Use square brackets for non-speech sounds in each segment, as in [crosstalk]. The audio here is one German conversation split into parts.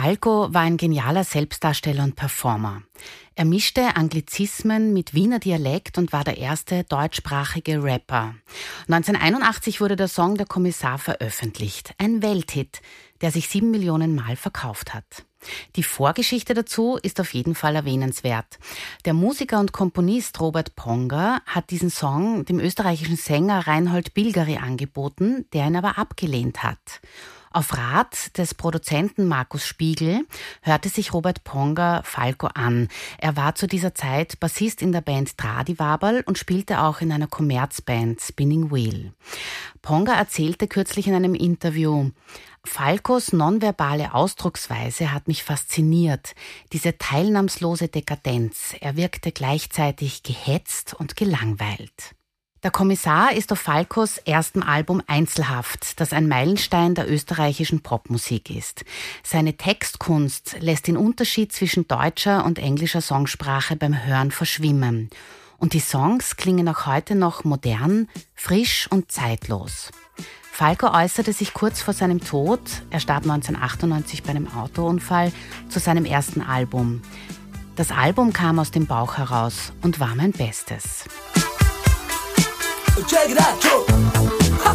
Falco war ein genialer Selbstdarsteller und Performer. Er mischte Anglizismen mit Wiener Dialekt und war der erste deutschsprachige Rapper. 1981 wurde der Song Der Kommissar veröffentlicht. Ein Welthit, der sich sieben Millionen Mal verkauft hat. Die Vorgeschichte dazu ist auf jeden Fall erwähnenswert. Der Musiker und Komponist Robert Ponger hat diesen Song dem österreichischen Sänger Reinhold Bilgeri angeboten, der ihn aber abgelehnt hat. Auf Rat des Produzenten Markus Spiegel hörte sich Robert Ponger Falco an. Er war zu dieser Zeit Bassist in der Band Tradiwaberl und spielte auch in einer Kommerzband Spinning Wheel. Ponger erzählte kürzlich in einem Interview, Falcos nonverbale Ausdrucksweise hat mich fasziniert, diese teilnahmslose Dekadenz. Er wirkte gleichzeitig gehetzt und gelangweilt. Der Kommissar ist auf Falcos erstem Album Einzelhaft, das ein Meilenstein der österreichischen Popmusik ist. Seine Textkunst lässt den Unterschied zwischen deutscher und englischer Songsprache beim Hören verschwimmen. Und die Songs klingen auch heute noch modern, frisch und zeitlos. Falco äußerte sich kurz vor seinem Tod, er starb 1998 bei einem Autounfall, zu seinem ersten Album. Das Album kam aus dem Bauch heraus und war mein Bestes. Check it out, Joe. Ha.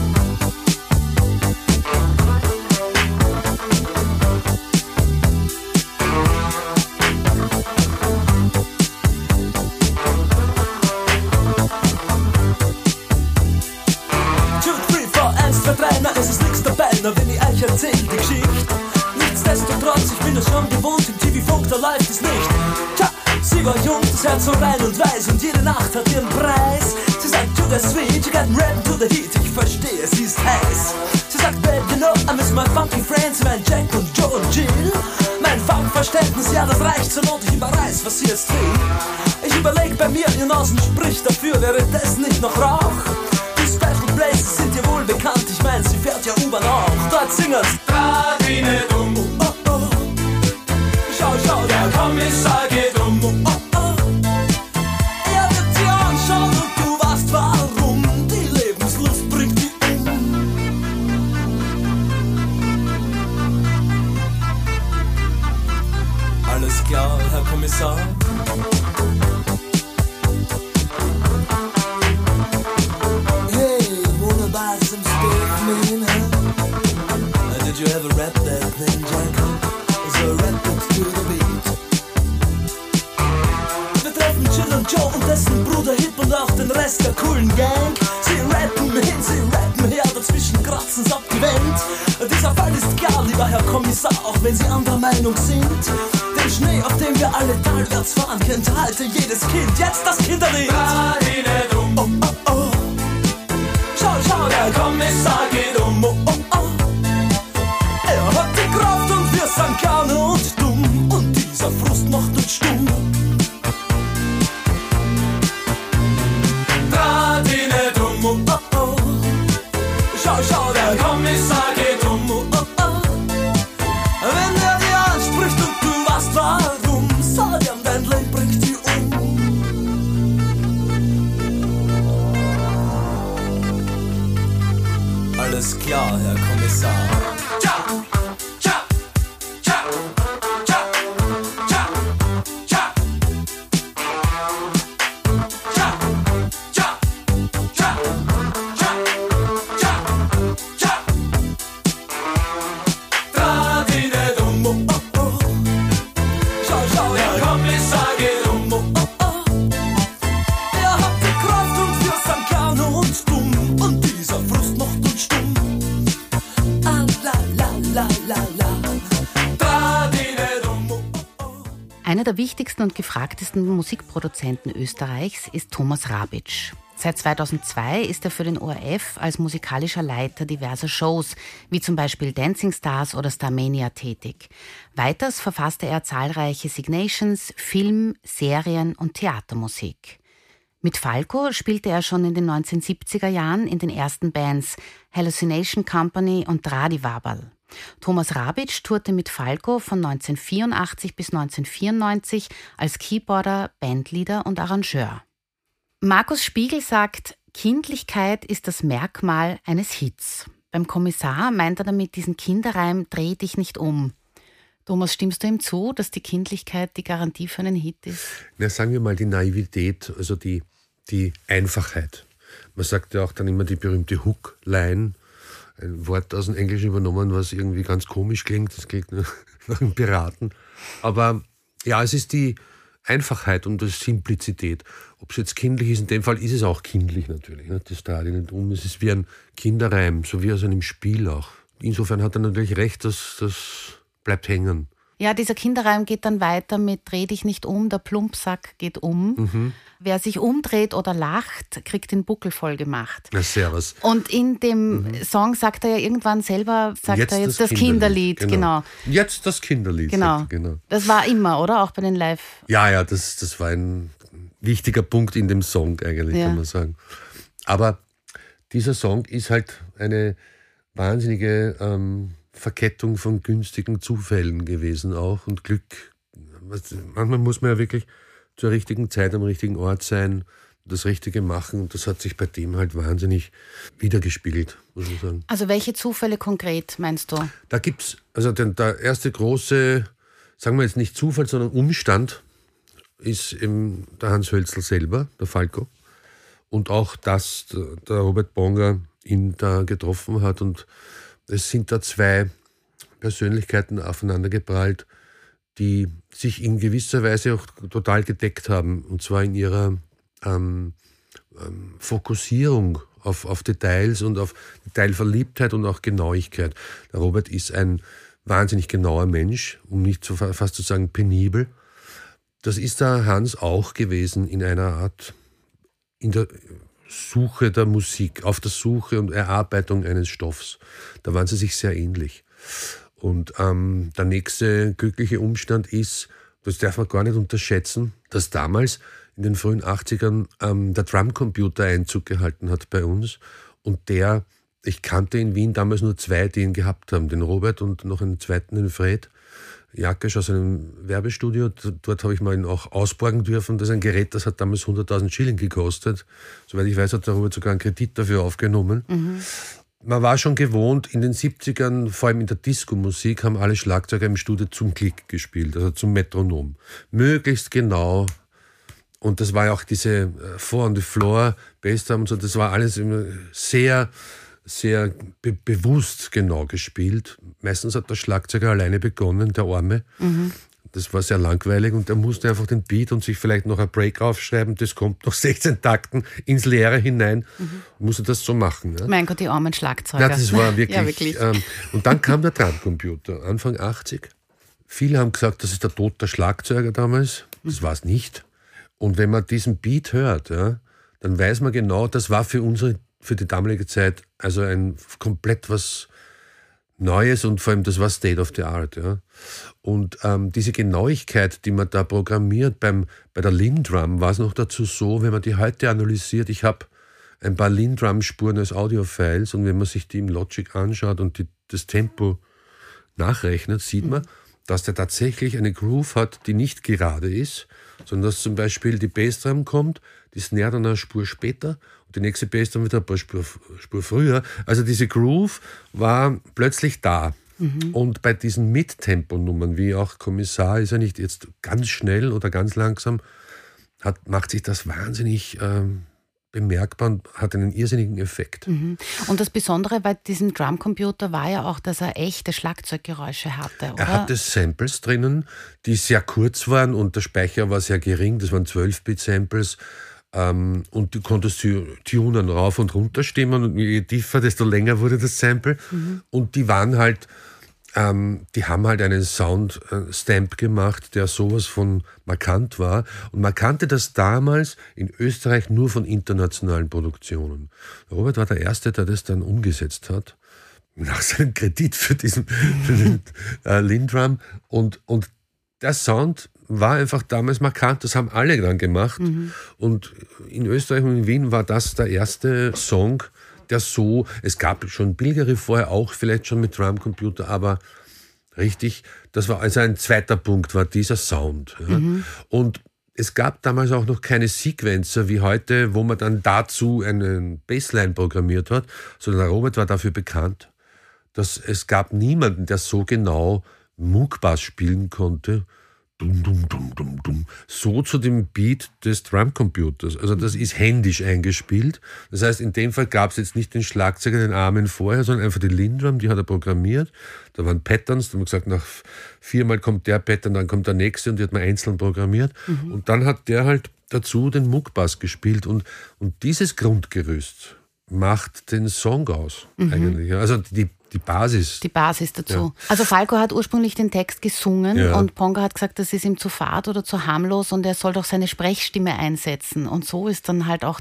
Na, es ist nix dabei, na wenn ich euch erzähl die Geschichte. Nichtsdestotrotz, ich bin es schon gewohnt, im TV-Funk, da läuft es nicht. Tja, sie war jung, das Herz so rein und weiß und jede Nacht hat ihren Preis. Sagt, to the sweet, you got rap to the heat. Ich verstehe, sie ist heiß. Sie sagt, babe, you know, I miss my funky friends, mein Jack und Joe und Jill. Mein Funkverständnis, ja, das reicht zur Not, ich überreiß, was sie jetzt will. Ich überleg bei mir, ihr Nasen spricht dafür, wäre das nicht noch Rauch? Die Special Places sind dir wohl bekannt, ich mein, sie fährt ja U-Bahn auch. Dort singen's. Radine dumm. Oh, oh, oh. Schau, schau, der Kommissar Kommissar. Hey, wanna buy some steak, man? Huh? Did you ever rap that thing, Jack? So rap it to the beat. Wir treffen Jill und Joe und dessen Bruder Hip und auch den Rest der coolen Gang. Sie rappen hin, sie rappen her, dazwischen kratzen's ab die Wand. Dieser Fall ist klar, lieber Herr Kommissar, auch wenn Sie anderer Meinung sind. Wir alle talwärts fahren, kennt halte jedes Kind. Jetzt das Kinderlied. Oh, oh, oh. Schau, schau, der Kommissar Musikproduzenten Österreichs ist Thomas Rabitsch. Seit 2002 ist er für den ORF als musikalischer Leiter diverser Shows, wie zum Beispiel Dancing Stars oder Starmania tätig. Weiters verfasste er zahlreiche Signations, Film-, Serien- und Theatermusik. Mit Falco spielte er schon in den 1970er Jahren in den ersten Bands Hallucination Company und Dradiwabal. Thomas Rabitsch tourte mit Falco von 1984 bis 1994 als Keyboarder, Bandleader und Arrangeur. Markus Spiegel sagt, Kindlichkeit ist das Merkmal eines Hits. Beim Kommissar meint er damit diesen Kinderreim Dreh dich nicht um. Thomas, stimmst du ihm zu, dass die Kindlichkeit die Garantie für einen Hit ist? Na, sagen wir mal die Naivität, also die, die Einfachheit. Man sagt ja auch dann immer die berühmte Hook-Line, ein Wort aus dem Englischen übernommen, was irgendwie ganz komisch klingt. Das klingt [laughs] nach einem Piraten. Aber ja, es ist die Einfachheit und die Simplizität. Ob es jetzt kindlich ist, in dem Fall ist es auch kindlich natürlich. Ne? Das dreht nicht um. Es ist wie ein Kinderreim, so wie aus einem Spiel auch. Insofern hat er natürlich recht, dass das bleibt hängen. Ja, dieser Kinderreim geht dann weiter mit Dreh dich nicht um, der Plumpsack geht um. Mhm. Wer sich umdreht oder lacht, kriegt den Buckel voll gemacht. Na, servus. Und in dem mhm. Song sagt er ja irgendwann selber, sagt jetzt er jetzt das, das Kinderlied. Kinderlied. Genau. genau. Jetzt das Kinderlied. Genau. genau. Das war immer, oder? Auch bei den Live. Ja, ja, das, das war ein wichtiger Punkt in dem Song eigentlich, ja. kann man sagen. Aber dieser Song ist halt eine wahnsinnige ähm, Verkettung von günstigen Zufällen gewesen auch und Glück. Manchmal muss man ja wirklich zur richtigen Zeit am richtigen Ort sein, das Richtige machen und das hat sich bei dem halt wahnsinnig wiedergespiegelt, muss man sagen. Also welche Zufälle konkret meinst du? Da gibt es, also der, der erste große, sagen wir jetzt nicht Zufall, sondern Umstand ist eben der Hans Hölzl selber, der Falco. Und auch, dass der Robert Bonger ihn da getroffen hat und es sind da zwei Persönlichkeiten aufeinandergeprallt, die sich in gewisser Weise auch total gedeckt haben. Und zwar in ihrer ähm, ähm, Fokussierung auf, auf Details und auf Detailverliebtheit und auch Genauigkeit. Der Robert ist ein wahnsinnig genauer Mensch, um nicht zu, fast zu sagen penibel. Das ist der Hans auch gewesen in einer Art, in der Suche der Musik, auf der Suche und Erarbeitung eines Stoffs. Da waren sie sich sehr ähnlich. Und ähm, der nächste glückliche Umstand ist, das darf man gar nicht unterschätzen, dass damals in den frühen 80ern ähm, der Drumcomputer Einzug gehalten hat bei uns und der, ich kannte in Wien damals nur zwei, die ihn gehabt haben, den Robert und noch einen zweiten, den Fred. Jakisch aus einem Werbestudio. Dort habe ich mal ihn auch ausborgen dürfen. Das ist ein Gerät, das hat damals 100.000 Schilling gekostet. Soweit ich weiß, hat der Robert sogar einen Kredit dafür aufgenommen. Mhm. Man war schon gewohnt, in den 70ern, vor allem in der Disco-Musik, haben alle Schlagzeuger im Studio zum Klick gespielt, also zum Metronom. Möglichst genau. Und das war ja auch diese äh, Four on the Floor, Bassdrum und so, das war alles immer sehr sehr be bewusst genau gespielt. Meistens hat der Schlagzeuger alleine begonnen, der Arme. Mhm. Das war sehr langweilig und er musste einfach den Beat und sich vielleicht noch ein Break aufschreiben. Das kommt noch 16 [laughs] Takten ins Leere hinein. Mhm. Musste das so machen. Ja? Mein Gott, die armen Schlagzeuger. Ja, das war [laughs] wirklich. ja, wirklich. Ähm, und dann kam der Drumcomputer, Anfang 80. Viele haben gesagt, das ist der Tod der Schlagzeuger damals. Das war es nicht. Und wenn man diesen Beat hört, ja, dann weiß man genau, das war für unsere für die damalige Zeit also ein komplett was Neues und vor allem das war State of the Art. Ja. Und ähm, diese Genauigkeit, die man da programmiert, beim, bei der Lindrum war es noch dazu so, wenn man die heute analysiert, ich habe ein paar Lindrum-Spuren als Audio-Files und wenn man sich die im Logic anschaut und die, das Tempo nachrechnet, sieht man, dass der tatsächlich eine Groove hat, die nicht gerade ist, sondern dass zum Beispiel die Bassdrum kommt, die Snare dann eine Spur später die nächste Bass dann wieder ein paar Spur, Spur früher. Also diese Groove war plötzlich da. Mhm. Und bei diesen Mittemponummern, wie auch Kommissar, ist er nicht jetzt ganz schnell oder ganz langsam, hat, macht sich das wahnsinnig ähm, bemerkbar und hat einen irrsinnigen Effekt. Mhm. Und das Besondere bei diesem Drumcomputer war ja auch, dass er echte Schlagzeuggeräusche hatte, oder? Er hatte Samples drinnen, die sehr kurz waren und der Speicher war sehr gering, das waren 12-Bit-Samples. Ähm, und du konntest tunen, rauf und runter stimmen und je tiefer, desto länger wurde das Sample. Mhm. Und die waren halt ähm, die haben halt einen Sound-Stamp gemacht, der sowas von markant war. Und man kannte das damals in Österreich nur von internationalen Produktionen. Robert war der Erste, der das dann umgesetzt hat. Nach seinem Kredit für diesen für den, äh, Lindrum. Und, und der Sound war einfach damals markant. Das haben alle dann gemacht. Mhm. Und in Österreich und in Wien war das der erste Song, der so, es gab schon billigere vorher auch, vielleicht schon mit Drumcomputer, aber richtig, das war also ein zweiter Punkt, war dieser Sound. Ja. Mhm. Und es gab damals auch noch keine Sequencer wie heute, wo man dann dazu einen Bassline programmiert hat, sondern der Robert war dafür bekannt, dass es gab niemanden, der so genau Moog-Bass spielen konnte dum, dum, dum, dum, dum, so zu dem Beat des Drumcomputers. Also das ist händisch eingespielt. Das heißt, in dem Fall gab es jetzt nicht den Schlagzeuger, den Armen vorher, sondern einfach die Lindrum, die hat er programmiert. Da waren Patterns, da haben wir gesagt, nach viermal kommt der Pattern, dann kommt der nächste und die hat man einzeln programmiert. Mhm. Und dann hat der halt dazu den Muckbass gespielt und, und dieses Grundgerüst macht den Song aus, mhm. eigentlich. Also die die Basis. Die Basis dazu. Ja. Also Falco hat ursprünglich den Text gesungen ja. und Ponga hat gesagt, das ist ihm zu fad oder zu harmlos und er soll doch seine Sprechstimme einsetzen. Und so ist dann halt auch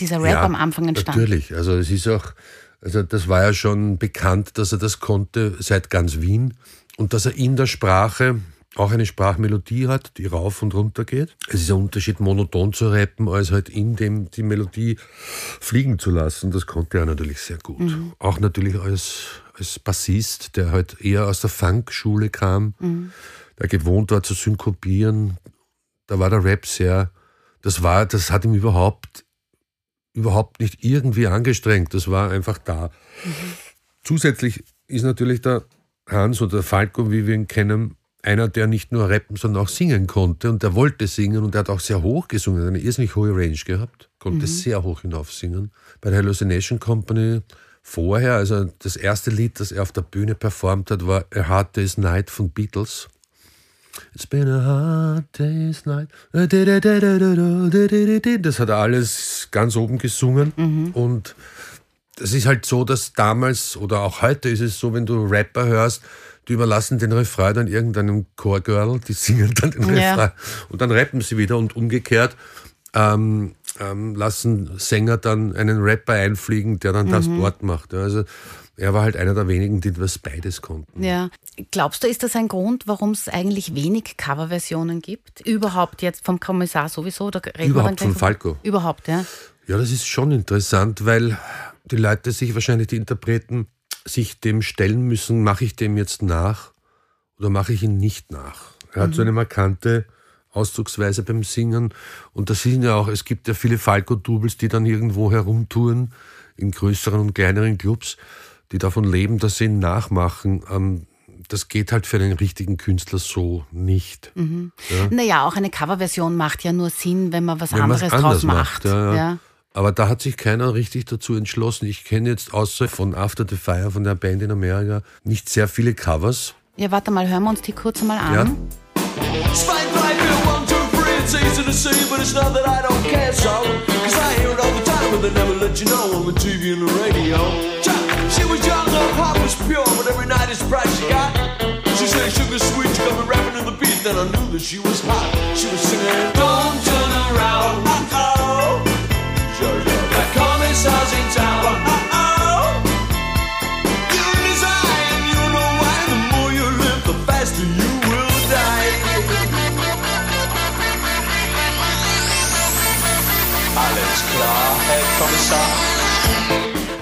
dieser Rap ja, am Anfang entstanden. Natürlich, also es ist auch, also das war ja schon bekannt, dass er das konnte seit ganz Wien und dass er in der Sprache auch eine Sprachmelodie hat, die rauf und runter geht. Es ist ein Unterschied, monoton zu rappen, als halt in dem die Melodie fliegen zu lassen. Das konnte er natürlich sehr gut. Mhm. Auch natürlich als als Bassist, der halt eher aus der Funk-Schule kam, mhm. der gewohnt war zu synkopieren. Da war der Rap sehr, das war, das hat ihm überhaupt, überhaupt nicht irgendwie angestrengt. Das war einfach da. Mhm. Zusätzlich ist natürlich der Hans oder Falco, wie wir ihn kennen, einer, der nicht nur rappen, sondern auch singen konnte. Und der wollte singen und der hat auch sehr hoch gesungen, eine irrsinnig hohe Range gehabt, konnte mhm. sehr hoch hinauf singen. Bei der Hallucination Company vorher, also das erste Lied, das er auf der Bühne performt hat, war A Hard Day's Night von Beatles. It's been a hard day's night. Das hat er alles ganz oben gesungen. Mhm. Und es ist halt so, dass damals oder auch heute ist es so, wenn du Rapper hörst, die überlassen den Refrain dann irgendeinem Chorgirl, die singen dann den ja. Refrain und dann rappen sie wieder und umgekehrt. Ähm, ähm, lassen Sänger dann einen Rapper einfliegen, der dann mhm. das Wort macht. Also er war halt einer der wenigen, die das beides konnten. Ja. Glaubst du, ist das ein Grund, warum es eigentlich wenig Coverversionen gibt? Überhaupt jetzt vom Kommissar sowieso? Oder Überhaupt von Falco? Überhaupt, ja. Ja, das ist schon interessant, weil die Leute sich wahrscheinlich, die Interpreten, sich dem stellen müssen, mache ich dem jetzt nach oder mache ich ihn nicht nach? Er hat mhm. so eine markante Ausdrucksweise beim Singen. Und das sind ja auch, es gibt ja viele Falco-Doubles, die dann irgendwo herumtouren, in größeren und kleineren Clubs, die davon leben, dass sie ihn nachmachen. Ähm, das geht halt für einen richtigen Künstler so nicht. Mhm. Ja? Naja, auch eine Coverversion macht ja nur Sinn, wenn man was wenn anderes draus macht. macht. Ja, ja. Aber da hat sich keiner richtig dazu entschlossen. Ich kenne jetzt außer von After the Fire, von der Band in Amerika, nicht sehr viele Covers. Ja, warte mal, hören wir uns die kurz mal an. Ja. It's easy to see, but it's not that I don't care so. Cause I hear it all the time, but they never let you know on the TV and the radio. She was young, her heart was pure, but every night it's price she got. She said sugar sweet, she got me rapping in the beat, then I knew that she was hot. She was singing, Don't turn around,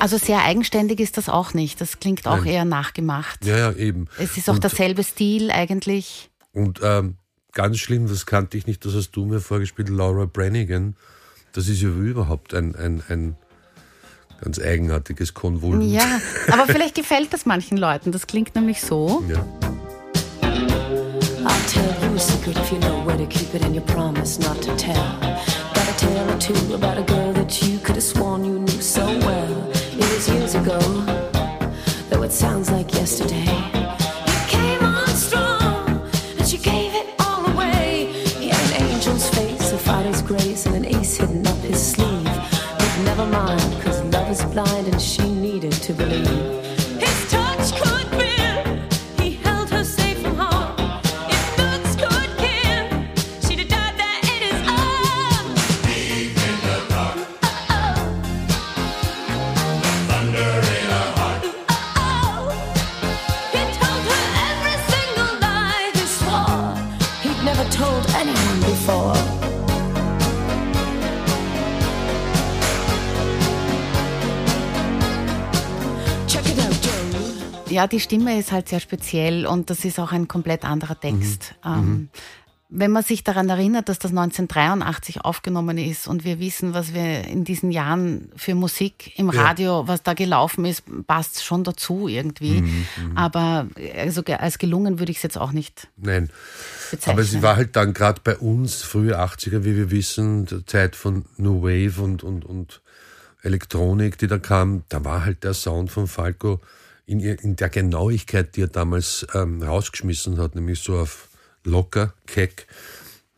Also sehr eigenständig ist das auch nicht. Das klingt auch Nein. eher nachgemacht. Ja, ja, eben. Es ist auch und, derselbe Stil eigentlich. Und ähm, ganz schlimm, das kannte ich nicht, das hast du mir vorgespielt, Laura Brannigan. Das ist ja überhaupt ein, ein, ein ganz eigenartiges Konvolut. Ja, [laughs] aber vielleicht gefällt das manchen Leuten. Das klingt nämlich so. Ja. I'll tell you a secret if you know where to keep it and you promise not to tell. tale or two about a girl that you could have sworn you knew so well. It was years ago, though it sounds like yesterday. Blind, and she needed to believe. Ja, die Stimme ist halt sehr speziell und das ist auch ein komplett anderer Text. Ähm, wenn man sich daran erinnert, dass das 1983 aufgenommen ist und wir wissen, was wir in diesen Jahren für Musik im Ja. Radio, was da gelaufen ist, passt schon dazu irgendwie. Aber also als gelungen würde ich es jetzt auch nicht Nein. bezeichnen. Aber sie war halt dann gerade bei uns, frühe 80er, wie wir wissen, der Zeit von New Wave und, und, und Elektronik, die da kam, da war halt der Sound von Falco in, ihr- in der Genauigkeit, die er damals ähm, rausgeschmissen hat, nämlich so auf locker, keck,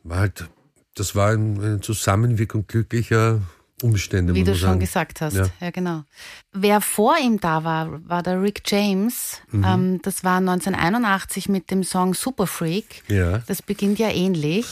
war halt, das war ein, eine Zusammenwirkung glücklicher Umstände. Wie du schon sagen. gesagt hast. Ja. Ja. genau. Wer vor ihm da war, war der Rick James. Mhm. Ähm, das war 1981 mit dem Song Super Freak. Ja. Das beginnt ja ähnlich.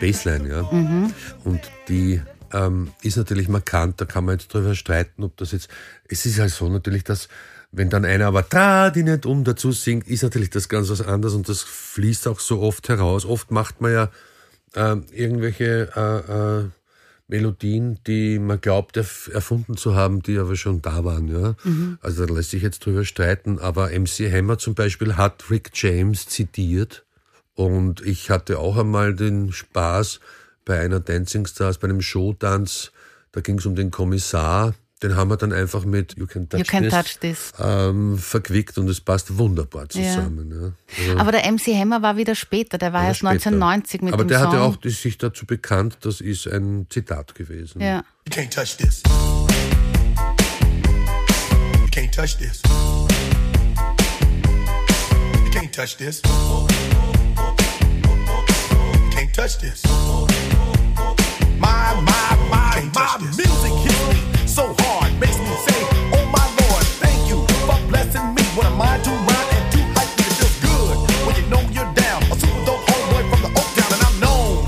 Bassline, ja. Und die ähm, ist natürlich markant, da kann man jetzt drüber streiten, ob das jetzt. Es ist halt so natürlich, dass, wenn dann einer aber da die nicht um dazu singt, ist natürlich das ganz was anderes und das fließt auch so oft heraus. Oft macht man ja ähm, irgendwelche äh, äh, Melodien, die man glaubt erf erfunden zu haben, die aber schon da waren. Ja? Also da lässt sich jetzt drüber streiten, aber MC Hammer zum Beispiel hat Rick James zitiert und ich hatte auch einmal den Spaß bei einer Dancing Stars, bei einem Showtanz, da ging es um den Kommissar, den haben wir dann einfach mit You Can Touch You can This touch this. Ähm, verquickt und es passt wunderbar zusammen. Ja. Also, Aber der MC Hammer war wieder später, der war erst später. 1990 mit Aber dem der Song. hatte auch die- sich dazu bekannt, das ist ein Zitat gewesen. ja. You can't touch this. You can't touch this. You can't touch this. Touch this. My, my, my, my music hits me so hard, makes me say, Oh my Lord, thank you for blessing me. What a mind to rhyme and to hype me, it feels good when you know you're down. A super dope homeboy from the Oak Town, and I'm known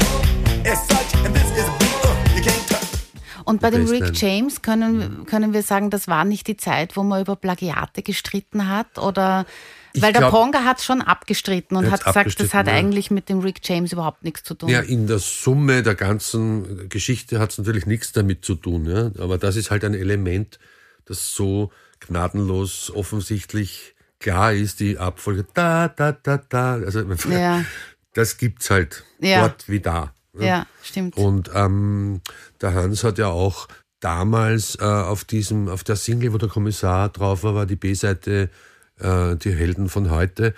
as such. And this is a beat uh, you can't touch. Und bei dem. Rick James können, können wir sagen, das war nicht die Zeit, wo man über Plagiate gestritten hat oder Ich weil der glaub- Ponga hat schon abgestritten und hat gesagt, das hat ja. eigentlich mit dem Rick James überhaupt nichts zu tun. Ja, in der Summe der ganzen Geschichte hat es natürlich nichts damit zu tun. Ja? Aber das ist halt ein Element, das so gnadenlos offensichtlich klar ist, die Abfolge da, da, da, da. Also Ja. [laughs] das gibt's halt Ja. dort wie da. Ja, stimmt. Und ähm, der Hans hat ja auch damals äh, auf diesem, auf der Single, wo der Kommissar drauf war, war die B-Seite äh, Die Helden von heute.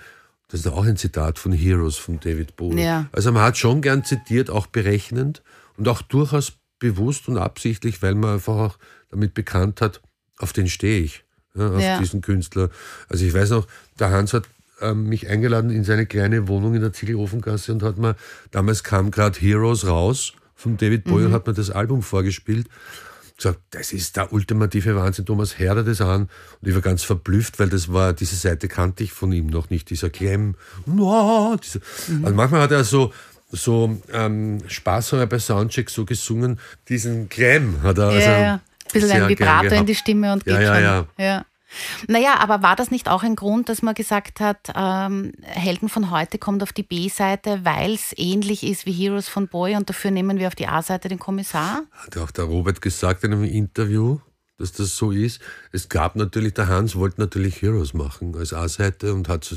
Das ist auch ein Zitat von Heroes von David Bowie. Ja. Also man hat schon gern zitiert, auch berechnend und auch durchaus bewusst und absichtlich, weil man einfach auch damit bekannt hat, auf den stehe ich, ja, auf Ja. diesen Künstler. Also ich weiß noch, der Hans hat ähm, mich eingeladen in seine kleine Wohnung in der Ziegelofengasse und hat mir, damals kam gerade Heroes raus von David Bowie und hat mir das Album vorgespielt. Gesagt, das ist der ultimative Wahnsinn, Thomas, hör dir das an. Und ich war ganz verblüfft, weil das war, diese Seite kannte ich von ihm noch nicht, dieser. No, dieser, Also manchmal hat er so, so ähm, spaßhalber bei Soundcheck so gesungen, diesen Clem hat er also ja, ja. Ein bisschen ein gern Vibrato in die Stimme und geht Ja, ja, schon. ja. ja. Naja, aber war das nicht auch ein Grund, dass man gesagt hat, ähm, Helden von heute kommt auf die B-Seite, weil es ähnlich ist wie Heroes von Boy und dafür nehmen wir auf die A-Seite den Kommissar? Hat auch der Robert gesagt in einem Interview, dass das so ist. Es gab natürlich, der Hans wollte natürlich Heroes machen als A-Seite und hat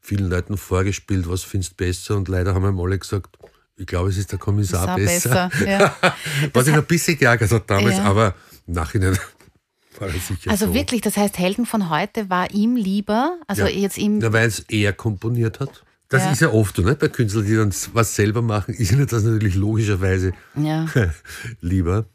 vielen Leuten vorgespielt, was findest du besser und leider haben ihm alle gesagt, ich glaube, es ist der Kommissar Kommissar besser. besser, ja. [laughs] was ihn ein bisschen geärgert hat damals, Ja. aber im Nachhinein Also so. wirklich, das heißt, Helden von heute war ihm lieber, also Ja. jetzt ihm, Ja, weil es er komponiert hat. Das Ja. ist ja oft so, ne? bei Künstlern, die dann was selber machen, [laughs] ist ihnen das natürlich logischerweise ja. [laughs] lieber.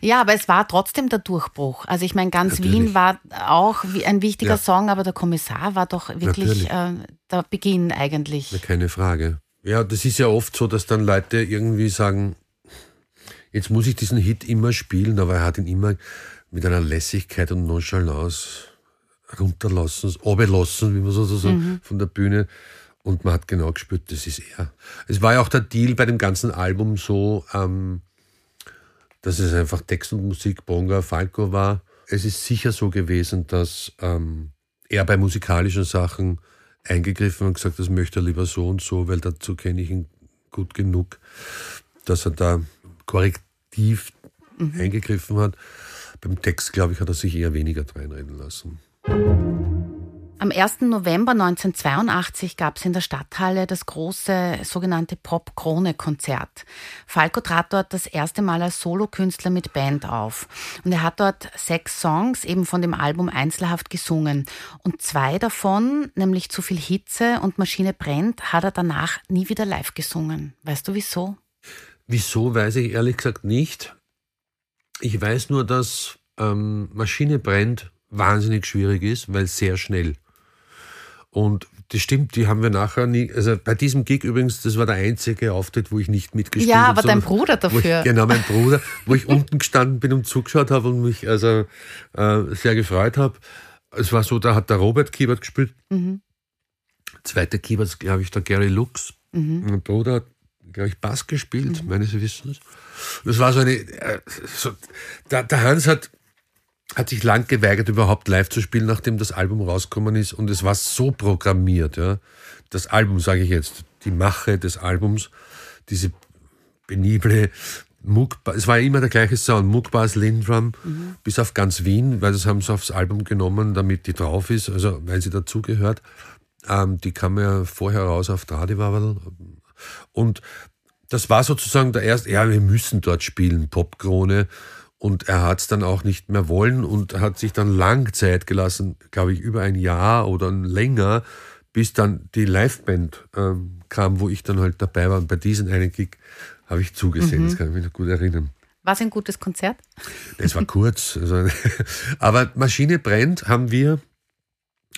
Ja, aber es war trotzdem der Durchbruch. Also ich meine, ganz Natürlich. Wien war auch ein wichtiger Ja. Song, aber der Kommissar war doch wirklich äh, der Beginn eigentlich. Ja, keine Frage. Ja, das ist ja oft so, dass dann Leute irgendwie sagen, jetzt muss ich diesen Hit immer spielen, aber er hat ihn immer mit einer Lässigkeit und Nonchalance runterlassen, runterlassen, wie man so so sagt, von der Bühne. Und man hat genau gespürt, das ist er. Es war ja auch der Deal bei dem ganzen Album so, ähm, dass es einfach Text und Musik Bonga Falco war. Es ist sicher so gewesen, dass ähm, er bei musikalischen Sachen eingegriffen und gesagt, das möchte er lieber so und so, weil dazu kenne ich ihn gut genug, dass er da korrektiv eingegriffen hat. Beim Text, glaube ich, hat er sich eher weniger reinreden lassen. Am 1. November 1982 gab es in der Stadthalle das große sogenannte Pop-Krone-Konzert. Falco trat dort das erste Mal als Solokünstler mit Band auf. Und er hat dort sechs Songs eben von dem Album Einzelhaft gesungen. Und zwei davon, nämlich Zu viel Hitze und Maschine brennt, hat er danach nie wieder live gesungen. Weißt du wieso? Wieso, weiß ich ehrlich gesagt nicht. Ich weiß nur, dass ähm, Maschine brennt wahnsinnig schwierig ist, weil sehr schnell. Und das stimmt, die haben wir nachher nie, also bei diesem Gig übrigens, das war der einzige Auftritt, wo ich nicht mitgespielt Ja, habe. aber dein sondern Bruder Wo ich, dafür. genau, mein [laughs] Bruder, wo ich unten gestanden bin und zugeschaut habe und mich also äh, sehr gefreut habe. Es war so, da hat der Robert Kiebert gespielt. Zweiter Kiebert, glaube ich, der Gary Lux. Mein Bruder hat, glaube ich, Bass gespielt, meines Wissens. Das war so eine, äh, so, der, der Hans hat hat sich lang geweigert, überhaupt live zu spielen, nachdem das Album rausgekommen ist. Und es war so programmiert, ja. Das Album, sage ich jetzt, die Mache des Albums, diese penible Muckba es war immer der gleiche Sound, Muckbass, Lindrum, bis auf ganz Wien, weil das haben sie aufs Album genommen, damit die drauf ist, also weil sie dazugehört. Ähm, die kam ja vorher raus auf Tradiwavel. Und das war sozusagen der erste, ja, wir müssen dort spielen, Popkrone. Und er hat es dann auch nicht mehr wollen und hat sich dann lang Zeit gelassen, glaube ich, über ein Jahr oder länger, bis dann die Liveband ähm, kam, wo ich dann halt dabei war. Und bei diesem einen Gig habe ich zugesehen, das kann ich mich noch gut erinnern. War es ein gutes Konzert? Es war kurz. [laughs] Also, [laughs] aber Maschine brennt haben wir.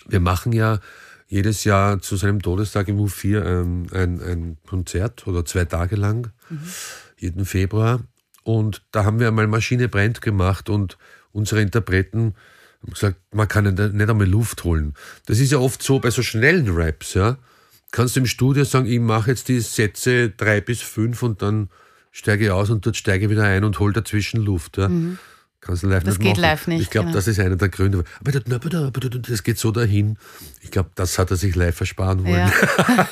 Wir machen ja jedes Jahr zu seinem Todestag im U4 ähm, ein, ein Konzert oder zwei Tage lang, jeden Februar. Und da haben wir einmal Maschine brennt gemacht und unsere Interpreten haben gesagt, man kann nicht nicht einmal Luft holen. Das ist ja oft so bei so schnellen Raps, ja. Kannst du im Studio sagen, ich mache jetzt die Sätze drei bis fünf und dann steige ich aus und dort steige ich wieder ein und hole dazwischen Luft. Ja. Kannst du live Das nicht geht machen. live nicht, Ich glaube, genau. das ist einer der Gründe. Aber das- geht so dahin. Ich glaube, das hat er sich live versparen wollen. Ja,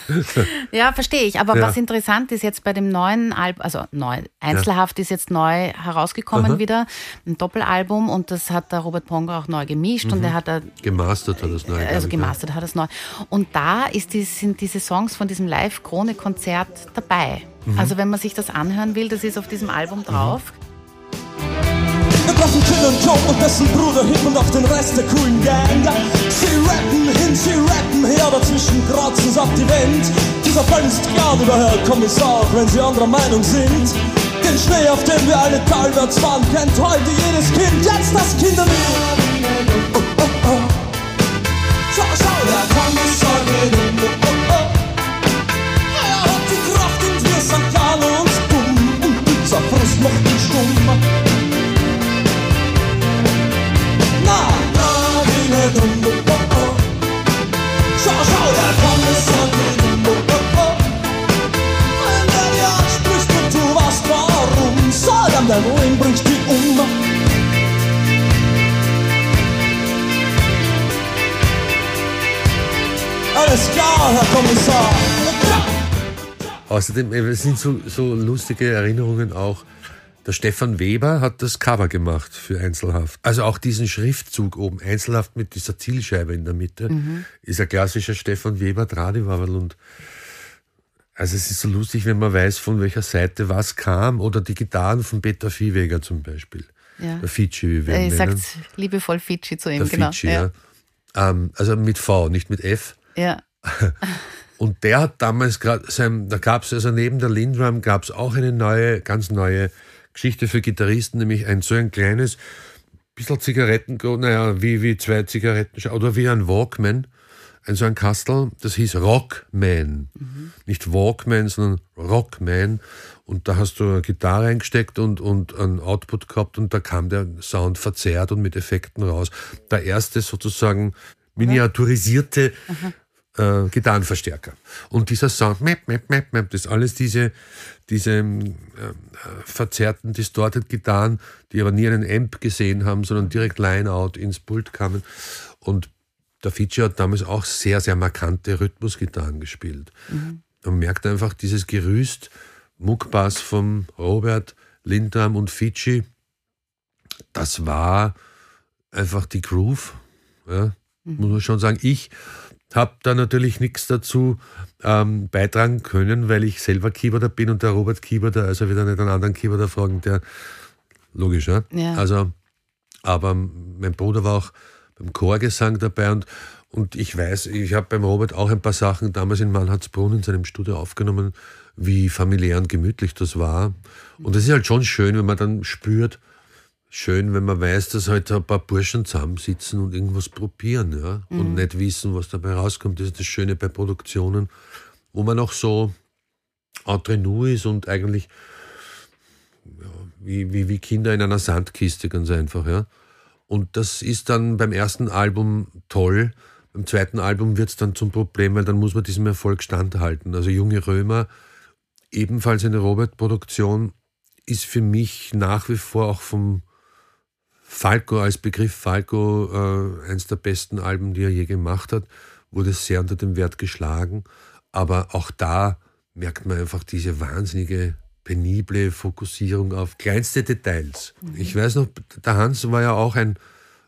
[laughs] ja verstehe ich. Aber Ja. was interessant ist jetzt bei dem neuen Album, also neu, Einzelhaft ist jetzt neu herausgekommen Aha. wieder, ein Doppelalbum und das hat der Robert Ponga auch neu gemischt und er hat da Gemastert hat das neu. glaub also ja. gemastert hat es neu. Und da die, sind diese Songs von diesem Live-Krone-Konzert dabei. Mhm. Also wenn man sich das anhören will, das ist auf diesem Album drauf. Wir treffen Kill und Joe und dessen Bruder Hip auch den Rest der coolen Gang. Sie rappen hin, sie rappen her, dazwischen kratzen sie ab die Wind. Dieser Fall ist klar, lieber Herr Kommissar, auch wenn Sie anderer Meinung sind. Den Schnee, auf dem wir alle talwärts fahren, kennt heute jedes Kind. Jetzt das Kinderlied. Oh, oh, oh. Schau, schau, der Kommissar Ruin bringt dich um. Alles klar, Herr Kommissar. Außerdem, äh, es sind so, so lustige Erinnerungen auch. Der Stefan Weber hat das Cover gemacht für Einzelhaft. Also auch diesen Schriftzug oben, Einzelhaft mit dieser Zielscheibe in der Mitte, ist ein klassischer Stefan Weber Tradiwawel und also es ist so lustig, wenn man weiß, von welcher Seite was kam oder die Gitarren von Peter Viehweger zum Beispiel. Ja. Der Fidschi, wie wir ihn Er nennen. sagt liebevoll Fidschi zu ihm, Der genau. Fidschi, ja. Ähm, also mit V, nicht mit F. ja. [laughs] Und der hat damals gerade, sein, da gab es also neben der Lindrum gab es auch eine neue, ganz neue Geschichte für Gitarristen, nämlich ein so ein kleines, bisschen Zigaretten, naja, wie, wie zwei Zigaretten oder wie ein Walkman, ein so ein Kastel, das hieß Rockman. Nicht Walkman, sondern Rockman. Und da hast du eine Gitarre eingesteckt und, und einen Output gehabt und da kam der Sound verzerrt und mit Effekten raus. Der erste sozusagen miniaturisierte äh, Gitarrenverstärker. Und dieser Sound, map, map, map, map, das ist alles diese, diese ähm, äh, verzerrten, distorted Gitarren, die aber nie einen Amp gesehen haben, sondern direkt Line-Out ins Pult kamen. Und der Feature hat damals auch sehr, sehr markante Rhythmusgitarren gespielt. Man merkt einfach dieses Gerüst, Muckbass vom Robert, Lindam und Fidschi, das war einfach die Groove. Ja, Muss man schon sagen. Ich habe da natürlich nichts dazu ähm, beitragen können, weil ich selber Keyboarder bin und der Robert Keyboarder, also wieder nicht einen anderen Keyboarder fragen, der logisch, ja? Ja. Also, aber mein Bruder war auch beim Chorgesang dabei und, und ich weiß, ich habe beim Robert auch ein paar Sachen damals in Mannhardsbrunn in seinem Studio aufgenommen, wie familiär und gemütlich das war. Und das ist halt schon schön, wenn man dann spürt, schön, wenn man weiß, dass halt ein paar Burschen zusammensitzen und irgendwas probieren, ja, und nicht wissen, was dabei rauskommt. Das ist das Schöne bei Produktionen, wo man auch so entre nous ist und eigentlich ja, wie, wie, wie Kinder in einer Sandkiste ganz einfach, ja. Und das ist dann beim ersten Album toll. Beim zweiten Album wird es dann zum Problem, weil dann muss man diesem Erfolg standhalten. Also Junge Römer, ebenfalls eine Robert-Produktion, ist für mich nach wie vor auch vom Falco als Begriff Falco äh, eins der besten Alben, die er je gemacht hat, wurde sehr unter dem Wert geschlagen. Aber auch da merkt man einfach diese wahnsinnige, penible Fokussierung auf kleinste Details. Ich weiß noch, der Hans war ja auch ein,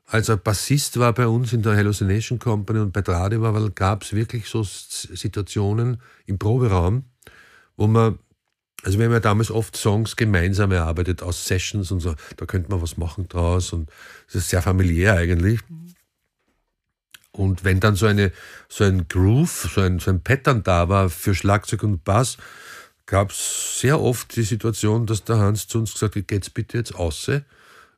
als er Bassist war bei uns in der Hallucination Company und bei Trade war, gab es wirklich so Situationen im Proberaum, wo man also wir haben ja damals oft Songs gemeinsam erarbeitet aus Sessions und so. Da könnte man was machen draus und es ist sehr familiär eigentlich. Und wenn dann so eine so ein Groove, so ein, so ein Pattern da war für Schlagzeug und Bass, gab es sehr oft die Situation, dass der Hans zu uns gesagt hat, geht's bitte jetzt aus.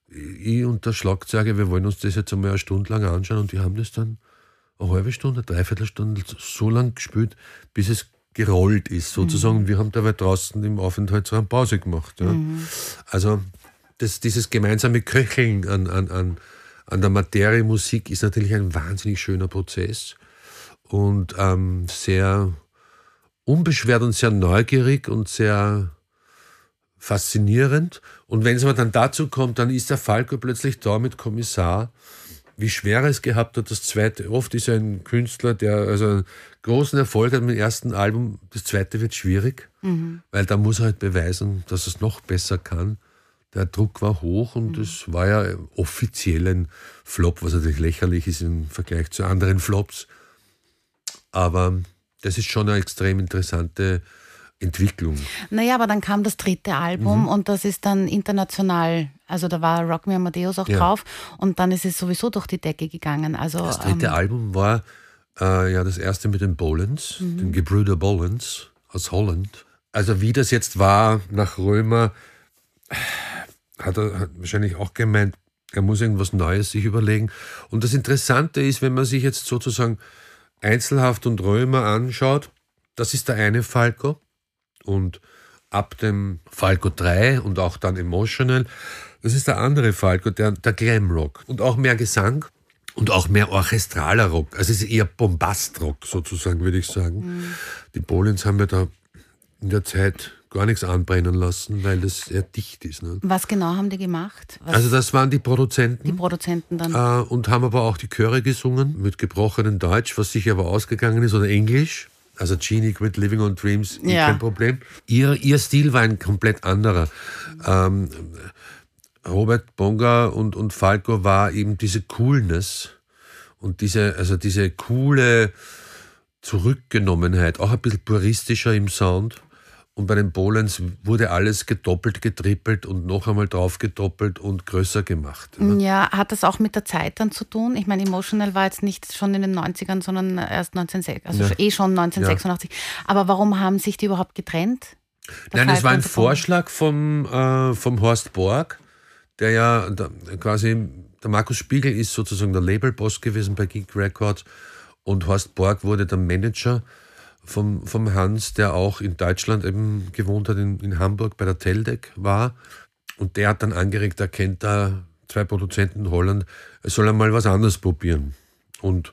Ich und der Schlagzeuger, wir wollen uns das jetzt einmal eine Stunde lang anschauen und die haben das dann eine halbe Stunde, dreiviertel Stunde so lang gespielt, bis es gerollt ist, sozusagen. Wir haben dabei draußen im Aufenthaltsraum Pause gemacht. Ja. Also das, dieses gemeinsame Köcheln an, an, an, an der Materie Musik ist natürlich ein wahnsinnig schöner Prozess und ähm, sehr unbeschwert und sehr neugierig und sehr faszinierend. Und wenn es aber dann dazu kommt, dann ist der Falco plötzlich da mit Kommissar, wie schwer er es gehabt hat, das zweite. Oft ist er ein Künstler, der also einen großen Erfolg hat mit dem ersten Album. Das zweite wird schwierig, weil da muss er halt beweisen, dass er es noch besser kann. Der Druck war hoch und es war ja offiziell ein Flop, was natürlich lächerlich ist im Vergleich zu anderen Flops. Aber das ist schon eine extrem interessante Entwicklung. Naja, aber dann kam das dritte Mhm. Album und das ist dann international. Also da war Rock Me Amadeus auch Ja. drauf und dann ist es sowieso durch die Decke gegangen. Also Das dritte ähm, Album war äh, ja das erste mit den Bolens, den Gebrüder Bolens aus Holland. Also wie das jetzt war nach Römer, hat er hat wahrscheinlich auch gemeint, er muss irgendwas Neues sich überlegen. Und das Interessante ist, wenn man sich jetzt sozusagen Einzelhaft und Römer anschaut, das ist der eine Falco. Und ab dem Falco 3 und auch dann Emotional, das ist der andere Falco, der, der Glamrock. Und auch mehr Gesang und auch mehr orchestraler Rock. Also es ist eher Bombastrock sozusagen, würde ich sagen. Die Bolins haben ja da in der Zeit gar nichts anbrennen lassen, weil das sehr dicht ist. Ne? was genau haben die gemacht? Was Also das waren die Produzenten. die Produzenten dann. Äh, und haben aber auch die Chöre gesungen mit gebrochenem Deutsch, was sich aber ausgegangen ist, oder Englisch. Also Genie Quit Living on Dreams, eh Ja. kein Problem. Ihr, ihr Stil war ein komplett anderer. Ähm, Robert Bonga und, und Falco war eben diese Coolness und diese, also diese coole Zurückgenommenheit, auch ein bisschen puristischer im Sound. Und bei den Bolens wurde alles gedoppelt, getrippelt und noch einmal drauf gedoppelt und größer gemacht. Ja, hat das auch mit der Zeit dann zu tun? Ich meine, Emotional war jetzt nicht schon in den 90ern, sondern erst 1986, also Ja. eh schon 1986. Aber warum haben sich die überhaupt getrennt? Der Nein, Falco war ein? Vorschlag vom, äh, vom Horst Borg, der ja der, quasi, der Markus Spiegel ist sozusagen der Labelboss gewesen bei Geek Records Und Horst Borg wurde der Manager vom, vom Hans, der auch in Deutschland eben gewohnt hat, in, in Hamburg bei der Teldec war. Und der hat dann angeregt, er kennt da zwei Produzenten in Holland, er soll einmal was anderes probieren. Und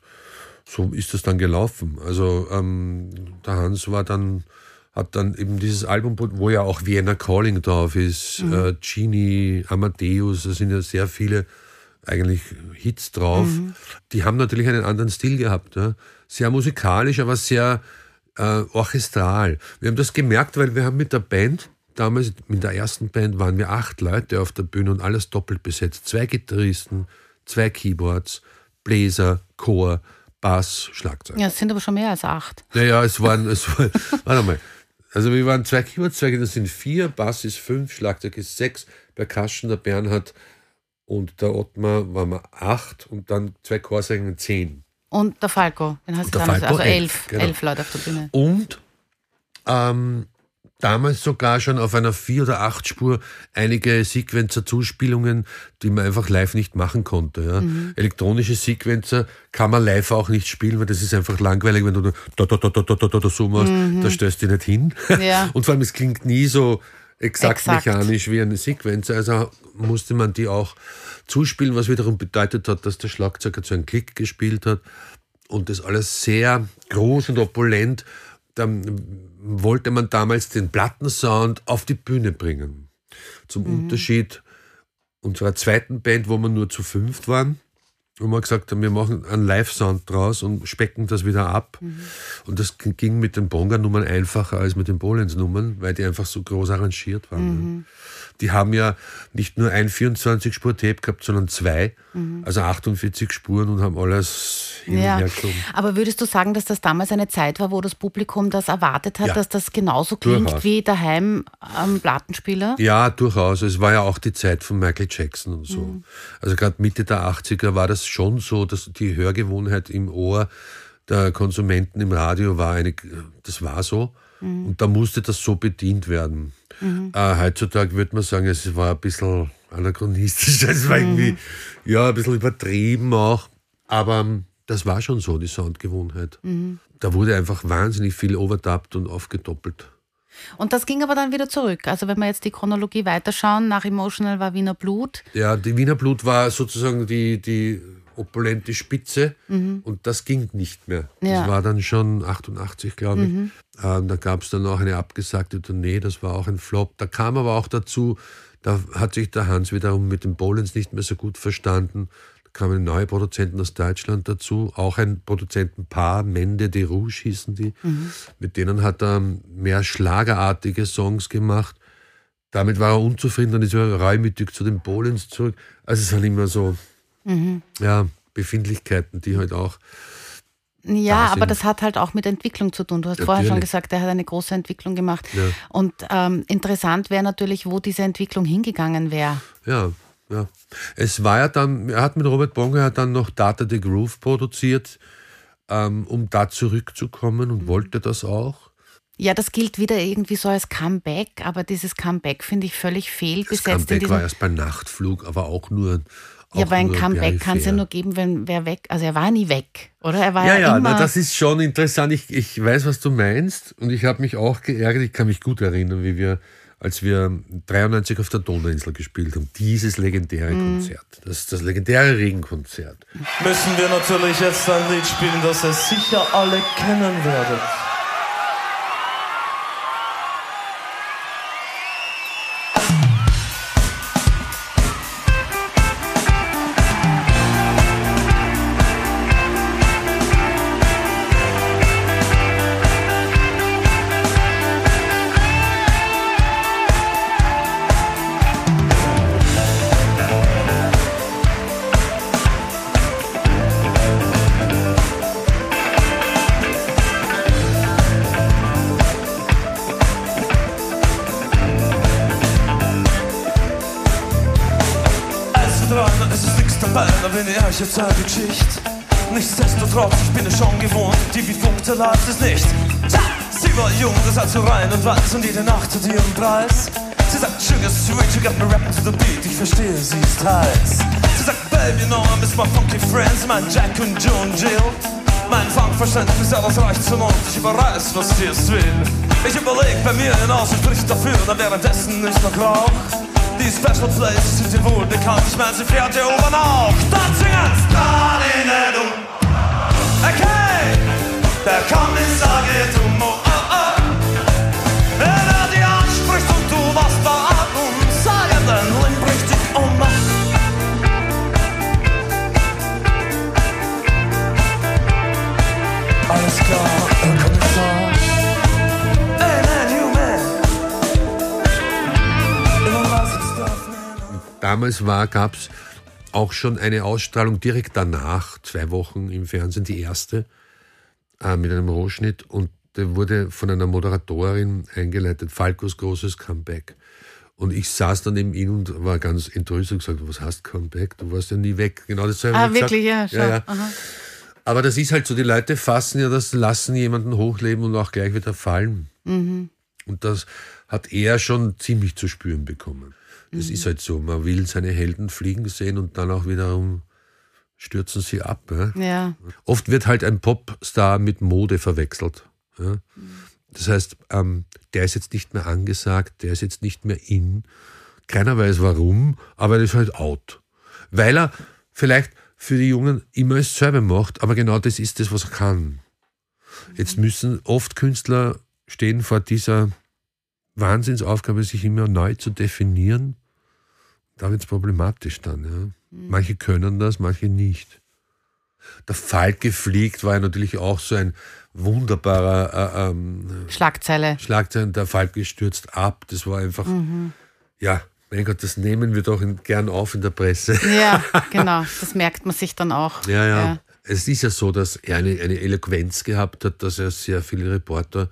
so ist das dann gelaufen. Also ähm, der Hans war dann, hat dann eben dieses Album, wo ja auch Vienna Calling drauf ist, mhm. äh, Genie, Amadeus, da sind ja sehr viele eigentlich Hits drauf. Mhm. Die haben natürlich einen anderen Stil gehabt. Ja? Sehr musikalisch, aber sehr äh, orchestral. Wir haben das gemerkt, weil wir haben mit der Band, damals mit der ersten Band waren wir acht Leute auf der Bühne und alles doppelt besetzt. Zwei Gitarristen, zwei Keyboards, Bläser, Chor, Bass, Schlagzeug. Ja, es sind aber schon mehr als acht. Naja, es waren, es war, [laughs] warte mal. Also wir waren zwei Keyboards, zwei das sind vier, Bass ist fünf, Schlagzeug ist sechs, Percussion der Bernhard und der Ottmar waren wir acht und dann zwei Chorsänger zehn. Und der Falco, den hast du damals, Falco, also elf, genau. elf Leute auf der Bühne. Und ähm, damals sogar schon auf einer vier oder acht Spur einige Sequencer-Zuspielungen, die man einfach live nicht machen konnte. Ja. Mhm. Elektronische Sequencer kann man live auch nicht spielen, weil das ist einfach langweilig, wenn du da, da, da, da, da, da, da so machst, mhm. da stößt du nicht hin. Ja. [laughs] Und vor allem, es klingt nie so exakt, exakt, mechanisch wie eine Sequencer. Also musste man die auch zuspielen, was wiederum bedeutet hat, dass der Schlagzeuger zu einem Klick gespielt hat und das alles sehr groß und opulent. Dann wollte man damals den Plattensound auf die Bühne bringen. Zum mhm. Unterschied unserer zweiten Band, wo wir nur zu fünft waren, wo wir gesagt haben, wir machen einen Live-Sound draus und specken das wieder ab. Mhm. Und das ging mit den Bonga-Nummern einfacher als mit den Bolens-Nummern, weil die einfach so groß arrangiert waren. Mhm die haben ja nicht nur ein 24-Spur-Tape gehabt, sondern zwei, mhm. also 48 Spuren und haben alles hin ja. Aber würdest du sagen, dass das damals eine Zeit war, wo das Publikum das erwartet hat, ja. dass das genauso klingt durchaus. wie daheim am Plattenspieler? Ja, durchaus. Es war ja auch die Zeit von Michael Jackson und so. Mhm. Also gerade Mitte der 80er war das schon so, dass die Hörgewohnheit im Ohr der Konsumenten im Radio war eine, das war so. Mhm. Und da musste das so bedient werden. Mhm. Äh, heutzutage würde man sagen, es war ein bisschen anachronistisch, [laughs] es war irgendwie mhm. ja, ein bisschen übertrieben auch. Aber ähm, das war schon so, die Soundgewohnheit. Mhm. Da wurde einfach wahnsinnig viel overdubbt und aufgedoppelt. Und das ging aber dann wieder zurück. Also wenn wir jetzt die Chronologie weiterschauen, nach Emotional war Wiener Blut. Ja, die Wiener Blut war sozusagen die, die opulente Spitze mhm. und das ging nicht mehr. Ja. Das war dann schon 88, glaube ich. Mhm. Ähm, da gab es dann auch eine abgesagte Tournee, das war auch ein Flop. Da kam aber auch dazu, da hat sich der Hans wiederum mit den Bolens nicht mehr so gut verstanden. Da kamen neue Produzenten aus Deutschland dazu, auch ein Produzentenpaar, Mende de Rouge hießen die. Mhm. Mit denen hat er mehr schlagerartige Songs gemacht. Damit war er unzufrieden, dann ist er reumütig zu den Bolens zurück. Also es waren immer so Mhm. Ja, Befindlichkeiten, die halt auch. Ja, da aber das hat halt auch mit Entwicklung zu tun. Du hast natürlich. vorher schon gesagt, er hat eine große Entwicklung gemacht. Ja. Und ähm, interessant wäre natürlich, wo diese Entwicklung hingegangen wäre. Ja, ja. Es war ja dann, er hat mit Robert Bonger dann noch Data the Groove produziert, ähm, um da zurückzukommen und mhm. wollte das auch. Ja, das gilt wieder irgendwie so als Comeback, aber dieses Comeback finde ich völlig fehlbesetzt. Das Comeback war erst beim Nachtflug, aber auch nur ja, aber ein Comeback kann es ja nur geben, wenn wer weg, also er war nie weg, oder? Er war ja, ja, ja immer na, das ist schon interessant. Ich, ich weiß, was du meinst und ich habe mich auch geärgert. Ich kann mich gut erinnern, wie wir, als wir 93 auf der Donauinsel gespielt haben, dieses legendäre mhm. Konzert, das, das legendäre Regenkonzert. Müssen wir natürlich jetzt ein Lied spielen, das ihr sicher alle kennen werdet. Und jede Nacht hat ihren Preis. Sie sagt, Sugar Sweet, you got me rapping to the beat, ich verstehe, sie ist heiß. Sie sagt, Baby, you know I miss my funky friends, mein Jack und Joe und Jill. Mein Fangverständnis, ja, das reicht zum Mund. Ich überreiß, was dir es will. Ich überleg bei mir hinaus und spricht dafür, da währenddessen nicht noch Rauch. Die Special Places sind dir wohl bekannt. Ich mein, sie fährt hier oben auch. Dann singen's! Radine, Damals war, gab es auch schon eine Ausstrahlung direkt danach, zwei Wochen im Fernsehen, die erste, äh, mit einem Rohschnitt und der wurde von einer Moderatorin eingeleitet, Falkos großes Comeback. Und ich saß dann neben ihm und war ganz enttäuscht und gesagt, was heißt Comeback? Du warst ja nie weg. Genau das habe Ah, ich gesagt. wirklich, ja, schon. ja, ja. Aha. Aber das ist halt so, die Leute fassen ja das, lassen jemanden hochleben und auch gleich wieder fallen. Mhm. Und das hat er schon ziemlich zu spüren bekommen. Das ist halt so, man will seine Helden fliegen sehen und dann auch wiederum stürzen sie ab. Ja? Ja. Oft wird halt ein Popstar mit Mode verwechselt. Ja? Das heißt, ähm, der ist jetzt nicht mehr angesagt, der ist jetzt nicht mehr in. Keiner weiß warum, aber er ist halt out. Weil er vielleicht für die Jungen immer dasselbe macht, aber genau das ist das, was er kann. Jetzt müssen oft Künstler stehen vor dieser Wahnsinnsaufgabe, sich immer neu zu definieren. Da wird es problematisch dann. Ja. Manche können das, manche nicht. Der Falke fliegt war ja natürlich auch so ein wunderbarer äh, ähm, Schlagzeile. Schlagzeilen. Der Falke stürzt ab. Das war einfach, ja, mein Gott, das nehmen wir doch in, gern auf in der Presse. Ja, [laughs] genau. Das merkt man sich dann auch. Ja, ja. Es ist ja so, dass er eine, eine Eloquenz gehabt hat, dass er sehr viele Reporter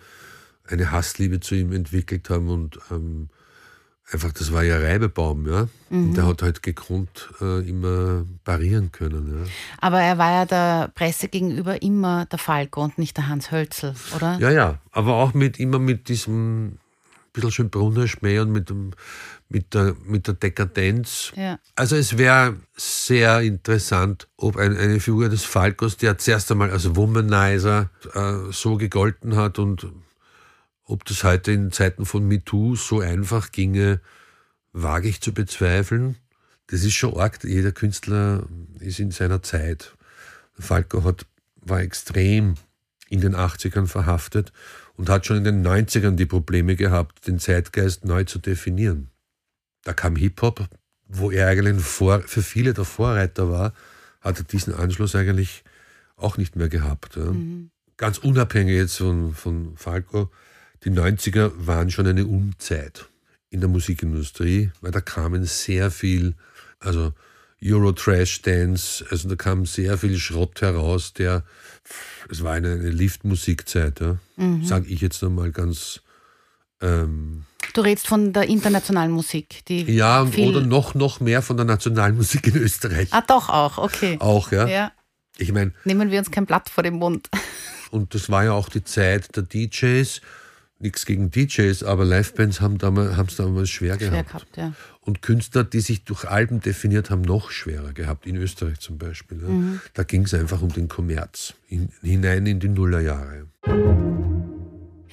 eine Hassliebe zu ihm entwickelt haben und ähm, einfach, das war ja Reibebaum, ja. Und der hat halt gekonnt äh, immer parieren können, ja. Aber er war ja der Presse gegenüber immer der Falco und nicht der Hans Hölzel, oder? Ja, ja, aber auch mit immer mit diesem bisschen schön Brunner Schmäh und mit, dem, mit, der, mit der Dekadenz. Ja. Also es wäre sehr interessant, ob ein, eine Figur des Falkos, der zuerst einmal als Womanizer äh, so gegolten hat und ob das heute in Zeiten von MeToo so einfach ginge, wage ich zu bezweifeln. Das ist schon arg. Jeder Künstler ist in seiner Zeit. Falco hat, war extrem in den 80ern verhaftet und hat schon in den 90ern die Probleme gehabt, den Zeitgeist neu zu definieren. Da kam Hip-Hop, wo er eigentlich für viele der Vorreiter war, hat er diesen Anschluss eigentlich auch nicht mehr gehabt. Ja. Ganz unabhängig jetzt von, von Falco, die 90er waren schon eine Unzeit in der Musikindustrie, weil da kamen sehr viel, also Euro-Trash-Dance, also da kam sehr viel Schrott heraus, der, es war eine, eine Liftmusikzeit, ja. sage ich jetzt nochmal ganz, ähm, Du redest von der internationalen Musik. Die ja, und, oder noch, noch mehr von der Nationalmusik in Österreich. Ah, doch auch, okay. Auch, ja. Ja. Ich meine, Nehmen wir uns kein Blatt vor den Mund. [laughs] und das war ja auch die Zeit der DJs. Nichts gegen DJs, aber Livebands haben damals, haben es damals schwer, Schwer gehabt. gehabt, ja. Und Künstler, die sich durch Alben definiert haben, noch schwerer gehabt, in Österreich zum Beispiel. Ja. Mhm. Da ging es einfach um den Kommerz, in, hinein in die Nullerjahre.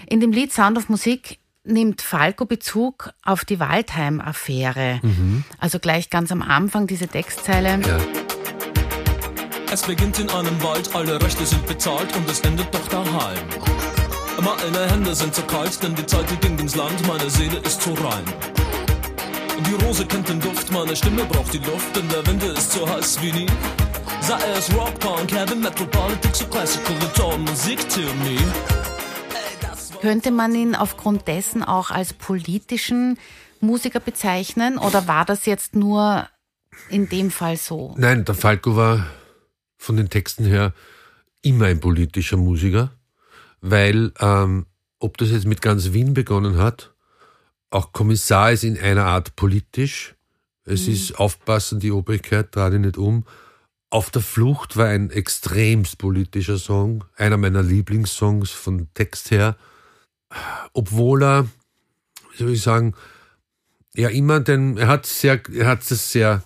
In dem Lied Sound of Musik nimmt Falco Bezug auf die Waldheim-Affäre. Also gleich ganz am Anfang diese Textzeile. Ja. Es beginnt in einem Wald, alle Rechte sind bezahlt und es endet doch daheim. Meine Hände sind zu kalt, denn die Zeit die ging ins Land, meine Seele ist zu rein. Die Rose kennt den Duft, meine Stimme braucht die Luft, denn der Winter ist so heiß wie nie. Sei es Rock, Punk, Heavy Metal, Politics, so Classical, Ton, Musik to me. Könnte man ihn aufgrund dessen auch als politischen Musiker bezeichnen oder war das jetzt nur in dem Fall so? Nein, der Falco war von den Texten her immer ein politischer Musiker, weil ähm, ob das jetzt mit ganz Wien begonnen hat, auch Kommissar ist in einer Art politisch. Es ist aufpassen, die Obrigkeit, trage nicht um. Auf der Flucht war ein extremst politischer Song, einer meiner Lieblingssongs von Text her, obwohl er, wie soll ich sagen, ja immer den, er hat sehr, er hat es sehr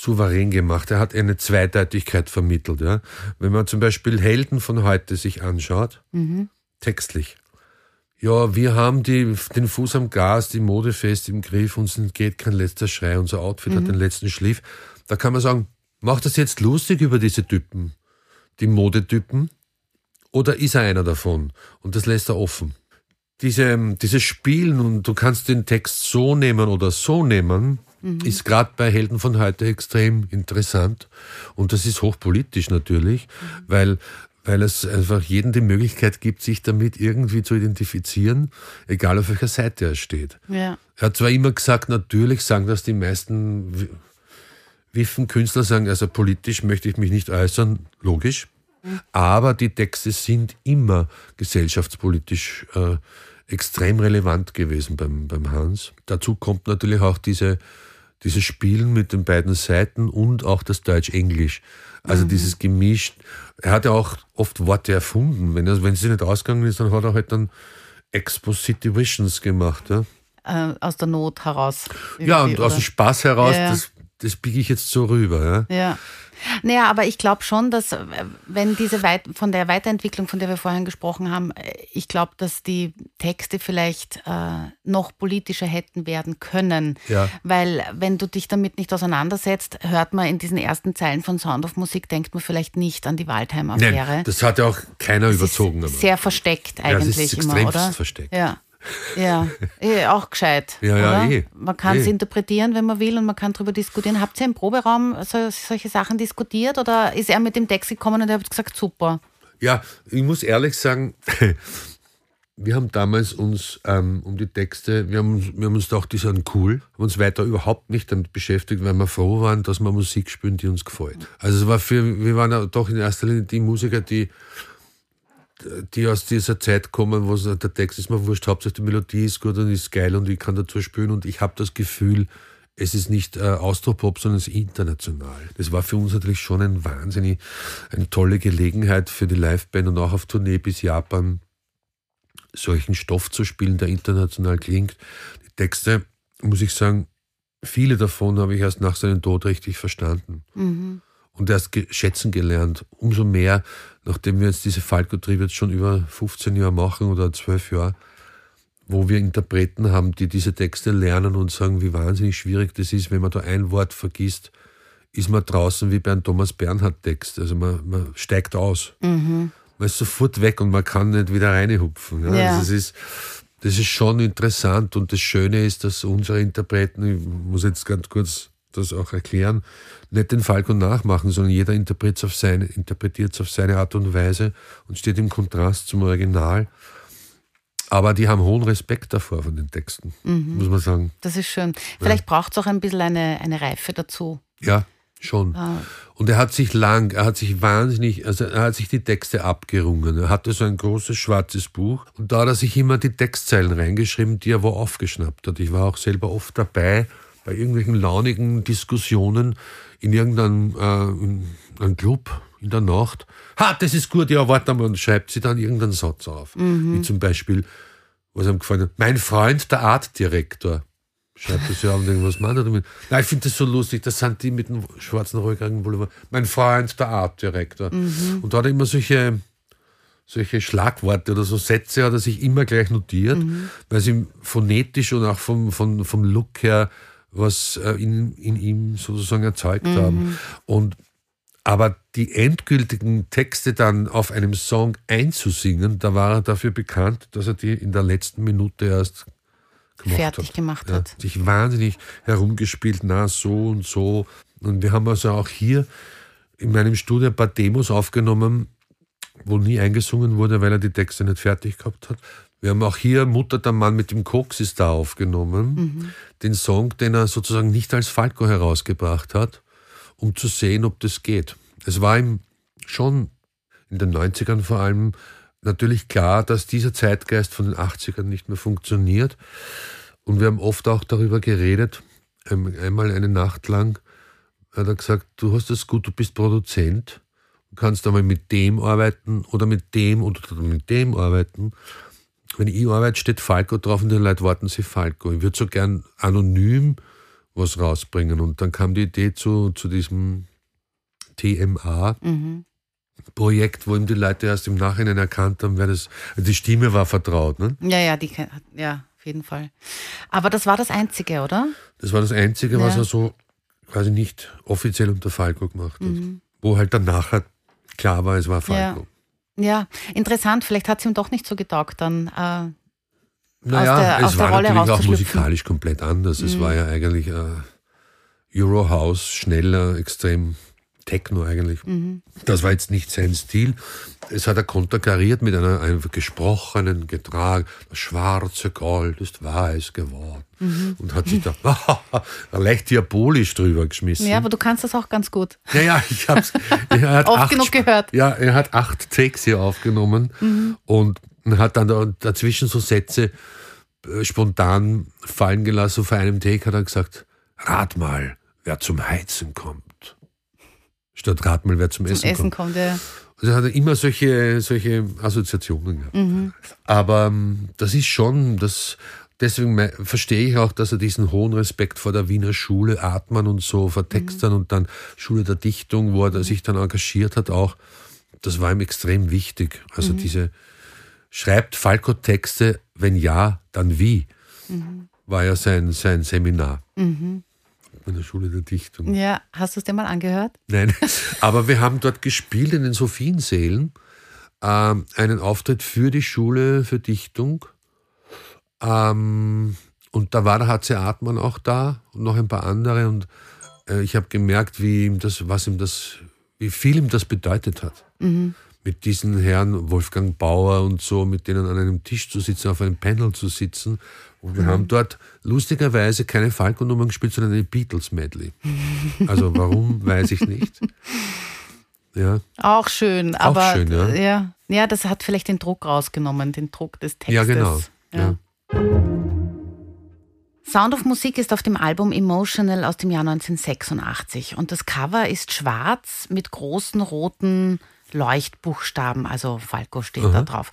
souverän gemacht. Er hat eine Zweideutigkeit vermittelt. Ja. Wenn man zum Beispiel Helden von heute sich anschaut, textlich. Ja, wir haben die, den Fuß am Gas, die Mode fest im Griff, uns entgeht kein letzter Schrei, unser Outfit hat den letzten Schliff. Da kann man sagen, macht das jetzt lustig über diese Typen, die Modetypen, oder ist er einer davon? Und das lässt er offen. Diese, dieses Spielen und du kannst den Text so nehmen oder so nehmen, ist gerade bei Helden von heute extrem interessant. Und das ist hochpolitisch natürlich, weil, weil es einfach jedem die Möglichkeit gibt, sich damit irgendwie zu identifizieren, egal auf welcher Seite er steht. Ja. Er hat zwar immer gesagt, natürlich sagen das die meisten Wi- Wiffen-Künstler, sagen, also politisch möchte ich mich nicht äußern, logisch. Aber die Texte sind immer gesellschaftspolitisch äh, extrem relevant gewesen beim, beim Hans. Dazu kommt natürlich auch diese, dieses Spielen mit den beiden Seiten und auch das Deutsch-Englisch. Also dieses gemischt. Er hat ja auch oft Worte erfunden. Wenn er, wenn sie nicht ausgegangen ist, dann hat er halt dann Expositivations gemacht. Ja? Äh, aus der Not heraus. Ja, und aus dem? Spaß heraus, Ja, ja. das, das biege ich jetzt so rüber. Ja? Ja. Naja, aber ich glaube schon, dass äh, wenn diese Weit von der Weiterentwicklung, von der wir vorhin gesprochen haben, äh, ich glaube, dass die Texte vielleicht äh, noch politischer hätten werden können. Ja. Weil wenn du dich damit nicht auseinandersetzt, hört man in diesen ersten Zeilen von Sound of Musik, denkt man vielleicht nicht an die Waldheim-Affäre. Das hat ja auch keiner Das überzogen. ist sehr versteckt das eigentlich ist immer, extremst oder? versteckt. Ja. Ja, eh, auch gescheit. [laughs] Ja, ja, eh. Man kann es Eh. interpretieren, wenn man will, und man kann darüber diskutieren. Habt ihr im Proberaum so, solche Sachen diskutiert oder ist er mit dem Text gekommen und ihr habt gesagt, super? Ja, ich muss ehrlich sagen, [laughs] wir haben damals uns ähm, um die Texte, wir haben, uns- wir haben uns gedacht, die sind cool, haben uns weiter überhaupt nicht damit beschäftigt, weil wir froh waren, dass wir Musik spielen, die uns gefällt. Also es war für, wir waren ja doch in erster Linie die Musiker, die die aus dieser Zeit kommen, wo so, der Text ist mir wurscht, Hauptsache die Melodie ist gut und ist geil und ich kann dazu spielen und ich habe das Gefühl, es ist nicht äh, Austropop, sondern es ist international. Das war für uns natürlich schon ein wahnsinnig, eine tolle Gelegenheit für die Liveband und auch auf Tournee bis Japan solchen Stoff zu spielen, der international klingt. Die Texte, muss ich sagen, viele davon habe ich erst nach seinem Tod richtig verstanden und erst schätzen gelernt. Umso mehr, nachdem wir jetzt diese Falco-Triebe jetzt schon über 15 Jahre machen oder 12 Jahre, wo wir Interpreten haben, die diese Texte lernen und sagen, wie wahnsinnig schwierig das ist, wenn man da ein Wort vergisst, ist man draußen wie bei einem Thomas Bernhard-Text. Also man, man steigt aus. Man ist sofort weg und man kann nicht wieder reinhupfen. Ja? Ja. Also das, ist, das ist schon interessant und das Schöne ist, dass unsere Interpreten, ich muss jetzt ganz kurz das auch erklären, nicht den Falco nachmachen, sondern jeder interpretiert auf interpretiert auf seine Art und Weise und steht im Kontrast zum Original. Aber die haben hohen Respekt davor von den Texten, muss man sagen. Das ist schön. Vielleicht braucht es auch ein bisschen eine, eine Reife dazu. Ja, schon. Und er hat sich lang, er hat sich wahnsinnig, also er hat sich die Texte abgerungen. Er hatte so ein großes schwarzes Buch und da hat er sich immer die Textzeilen reingeschrieben, die er wo aufgeschnappt hat. Ich war auch selber oft dabei bei irgendwelchen launigen Diskussionen in irgendeinem äh, in einem Club in der Nacht. Ha, das ist gut, ja, warte mal und schreibt sie dann irgendeinen Satz auf. Wie zum Beispiel, was ihm gefallen hat, mein Freund, der Artdirektor. Schreibt das ja an, denkt, was meint er damit? Nein, ich finde das so lustig, das sind die mit dem schwarzen Rollkragenpullover. Mein Freund, der Artdirektor. Und da hat er immer solche, solche Schlagworte oder so Sätze hat er sich immer gleich notiert, weil sie phonetisch und auch vom, vom, vom Look her was äh, in, in ihm sozusagen erzeugt haben. Und aber die endgültigen Texte dann auf einem Song einzusingen, da war er dafür bekannt, dass er die in der letzten Minute erst gemacht Fertig hat. gemacht ja, hat. Sich wahnsinnig herumgespielt, na so und so. Und wir haben also auch hier in meinem Studio ein paar Demos aufgenommen, wo nie eingesungen wurde, weil er die Texte nicht fertig gehabt hat. Wir haben auch hier Mutter der Mann mit dem Koks ist da aufgenommen, den Song, den er sozusagen nicht als Falco herausgebracht hat, um zu sehen, ob das geht. Es war ihm schon in den 90ern vor allem natürlich klar, dass dieser Zeitgeist von den 80ern nicht mehr funktioniert. Und wir haben oft auch darüber geredet, ähm, einmal eine Nacht lang hat er gesagt, du hast das gut, du bist Produzent, du kannst einmal mit dem arbeiten oder mit dem oder mit dem arbeiten. Wenn ich arbeite, steht Falco drauf und die Leute warten sie Falco. Ich würde so gern anonym was rausbringen. Und dann kam die Idee zu, zu diesem TMA. Projekt, wo ihm die Leute erst im Nachhinein erkannt haben, wer das. Die Stimme war vertraut. Ne? Ja, ja, die, ja, auf jeden Fall. Aber das war das Einzige, oder? Das war das Einzige, was Ja. er so quasi nicht offiziell unter Falco gemacht hat. Mhm. Wo halt dann nachher klar war, es war Falco. Ja, interessant. Vielleicht hat es ihm doch nicht so getaugt, dann. Äh, Naja, aus der- es war Rolle natürlich auch. Mhm. musikalisch komplett anders. Es war ja eigentlich äh, Eurohouse, schneller, extrem Techno eigentlich. Mhm. Das war jetzt nicht sein Stil. Es hat er konterkariert mit einer, einem gesprochenen Getrag. Das schwarze Gold ist weiß geworden. Mhm. Und hat sich da [laughs] leicht diabolisch drüber geschmissen. ja, aber du kannst das auch ganz gut. Ja, ja, ich hab's. [laughs] Er hat Oft acht genug gehört. Ja, er hat acht Takes hier aufgenommen und hat dann da dazwischen so Sätze äh, spontan fallen gelassen. Vor einem Take hat er gesagt, rat mal, wer zum Heizen kommt. Statt rat mal, wer zum, Zum Essen, Essen kommt. kommt er. Also hat er immer solche, solche Assoziationen gehabt. Mhm. Aber ähm, das ist schon, das, deswegen verstehe ich auch, dass er diesen hohen Respekt vor der Wiener Schule, Atman und so, vor Textern und dann Schule der Dichtung, wo er sich dann engagiert hat, auch, das war ihm extrem wichtig. Also diese, schreibt Falco Texte, wenn ja, dann wie, war ja sein, sein Seminar. In der Schule der Dichtung. Ja, hast du es dir mal angehört? Nein, aber wir haben dort gespielt in den Sophiensälen, ähm, einen Auftritt für die Schule für Dichtung. Ähm, und da war der HC Artmann auch da und noch ein paar andere. Und äh, ich habe gemerkt, wie ihm das, was ihm das, wie viel ihm das bedeutet hat. Mit diesen Herren Wolfgang Bauer und so, mit denen an einem Tisch zu sitzen, auf einem Panel zu sitzen. Und wir haben dort lustigerweise keine Falco-Nummern gespielt, sondern eine Beatles-Medley. Also warum, [laughs] weiß ich nicht. Ja, Auch schön, aber schön, ja. ja. Ja, das hat vielleicht den Druck rausgenommen, den Druck des Textes. ja genau. Ja. Ja. Sound of Musik ist auf dem Album Emotional aus dem Jahr 1986 und das Cover ist schwarz mit großen roten Leuchtbuchstaben, also Falco steht da drauf.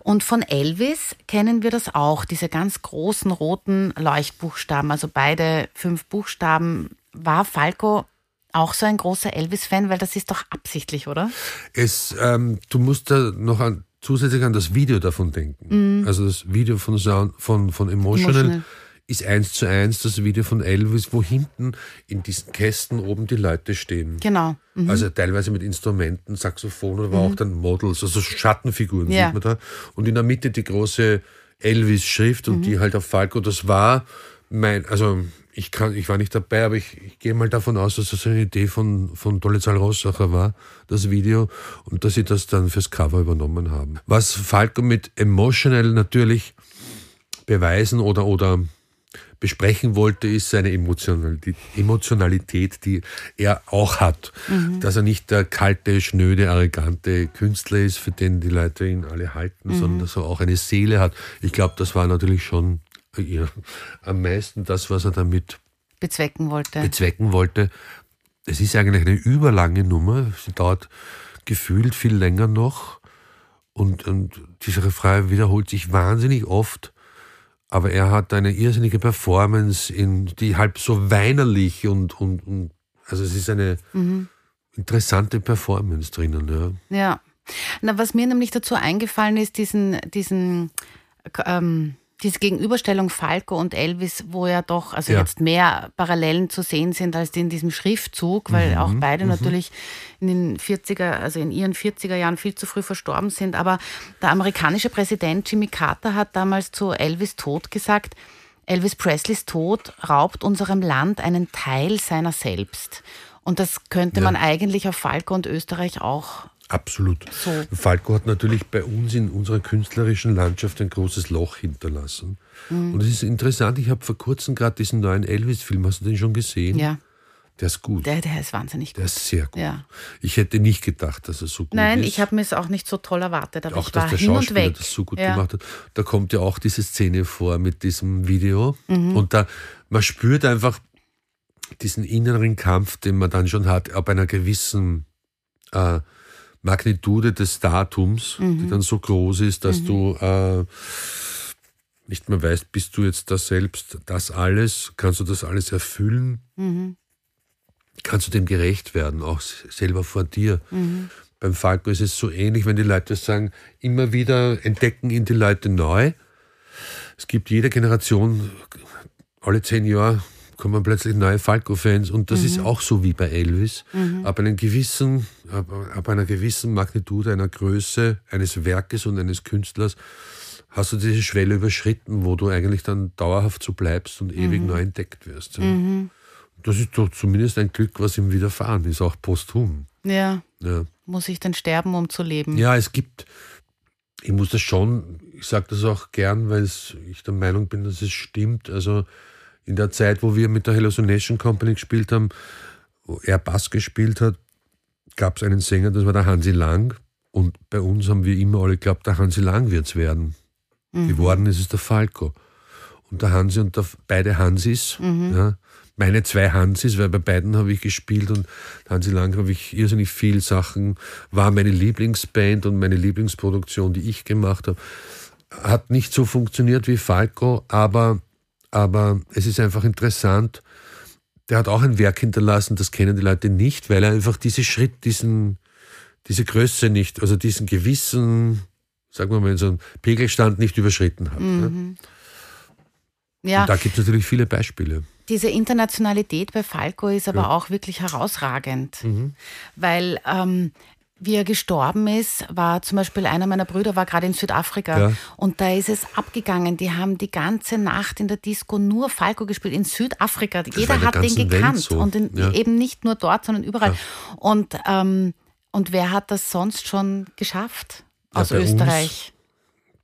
Und von Elvis kennen wir das auch, diese ganz großen roten Leuchtbuchstaben, also beide fünf Buchstaben. War Falco auch so ein großer Elvis-Fan, weil das ist doch absichtlich, oder? Es, ähm, du musst da noch an, zusätzlich an das Video davon denken. Also das Video von, Sound, von, von Emotional, Mhm. Emotional. Ist eins zu eins das Video von Elvis, wo hinten in diesen Kästen oben die Leute stehen. Genau. Mhm. Also teilweise mit Instrumenten, Saxophon oder auch dann Models, also Schattenfiguren Ja. sieht man da. Und in der Mitte die große Elvis-Schrift und Mhm. die halt auf Falco. Das war mein, also ich kann, ich war nicht dabei, aber ich, ich gehe mal davon aus, dass das eine Idee von, von Dolezal Rossacher war, das Video, und dass sie das dann fürs Cover übernommen haben. Was Falco mit Emotional natürlich beweisen oder, oder besprechen wollte, ist seine Emotionalität, Emotionalität, die er auch hat. Dass er nicht der kalte, schnöde, arrogante Künstler ist, für den die Leute ihn alle halten, sondern dass er auch eine Seele hat. Ich glaube, das war natürlich schon ja, am meisten das, was er damit Bezwecken wollte. bezwecken wollte. Es ist eigentlich eine überlange Nummer. Sie dauert gefühlt viel länger noch. Und, und dieser Refrain wiederholt sich wahnsinnig oft. Aber er hat eine irrsinnige Performance, in, die halb so weinerlich und, und, und also es ist eine interessante Performance drinnen. Ja. Ja. Na, was mir nämlich dazu eingefallen ist, diesen, diesen, ähm, diese Gegenüberstellung Falco und Elvis, wo ja doch, also Ja. jetzt mehr Parallelen zu sehen sind als in diesem Schriftzug, weil auch beide natürlich in den 40er, also in ihren 40er Jahren viel zu früh verstorben sind. Aber der amerikanische Präsident Jimmy Carter hat damals zu Elvis Tod gesagt, Elvis Presleys Tod raubt unserem Land einen Teil seiner selbst. Und das könnte man eigentlich auf Falco und Österreich auch Absolut. So. Falco hat natürlich bei uns in unserer künstlerischen Landschaft ein großes Loch hinterlassen. Mhm. Und es ist interessant, ich habe vor kurzem gerade diesen neuen Elvis-Film, hast du den schon gesehen? Ja, Der ist gut. der, der ist wahnsinnig Der gut. ist sehr gut. Ja. Ich hätte nicht gedacht, dass er so gut Nein, ist. ich habe mir es auch nicht so toll erwartet, aber auch, ich war dass der hin und Schauspieler weg. das so gut ja. gemacht hat. Da kommt ja auch diese Szene vor mit diesem Video. Mhm. Und da, man spürt einfach diesen inneren Kampf, den man dann schon hat, ab einer gewissen äh, Magnitude des Datums, Mhm. die dann so groß ist, dass du äh, nicht mehr weißt, bist du jetzt da selbst, das alles, kannst du das alles erfüllen? Kannst du dem gerecht werden, auch selber vor dir? Beim Falco ist es so ähnlich, wenn die Leute sagen, immer wieder entdecken ihn die Leute neu. Es gibt jede Generation, alle zehn Jahre kommen plötzlich neue Falco-Fans und das ist auch so wie bei Elvis. Ab, einem gewissen, ab, ab einer gewissen Magnitude, einer Größe eines Werkes und eines Künstlers hast du diese Schwelle überschritten, wo du eigentlich dann dauerhaft so bleibst und ewig neu entdeckt wirst. Ja. Das ist doch zumindest ein Glück, was ihm widerfahren ist, auch posthum. Ja, Ja. muss ich denn sterben, um zu leben? Ja, es gibt, ich muss das schon, ich sage das auch gern, weil ich der Meinung bin, dass es stimmt. Also in der Zeit, wo wir mit der Hallucination Company gespielt haben, wo er Bass gespielt hat, gab es einen Sänger, das war der Hansi Lang. Und bei uns haben wir immer alle geglaubt, der Hansi Lang wird's werden. Geworden ist es der Falco. Und der Hansi und der, beide Hansis, ja, meine zwei Hansis, weil bei beiden habe ich gespielt und Hansi Lang habe ich irrsinnig viel Sachen, war meine Lieblingsband und meine Lieblingsproduktion, die ich gemacht habe. Hat nicht so funktioniert wie Falco, aber, aber es ist einfach interessant. Der hat auch ein Werk hinterlassen, das kennen die Leute nicht, weil er einfach diesen Schritt, diesen, diese Größe nicht, also diesen gewissen, sagen wir mal, so einen Pegelstand nicht überschritten hat. Ne? Ja, Und da gibt es natürlich viele Beispiele. diese Internationalität bei Falco ist aber auch wirklich herausragend, Mhm. weil ähm, wie er gestorben ist, war zum Beispiel einer meiner Brüder war gerade in Südafrika Ja. und da ist es abgegangen. Die haben die ganze Nacht in der Disco nur Falco gespielt in Südafrika. war Jeder hat den gekannt so. und in, Ja. eben nicht nur dort, sondern überall. Und ähm, und wer hat das sonst schon geschafft Ja, aus bei uns Österreich?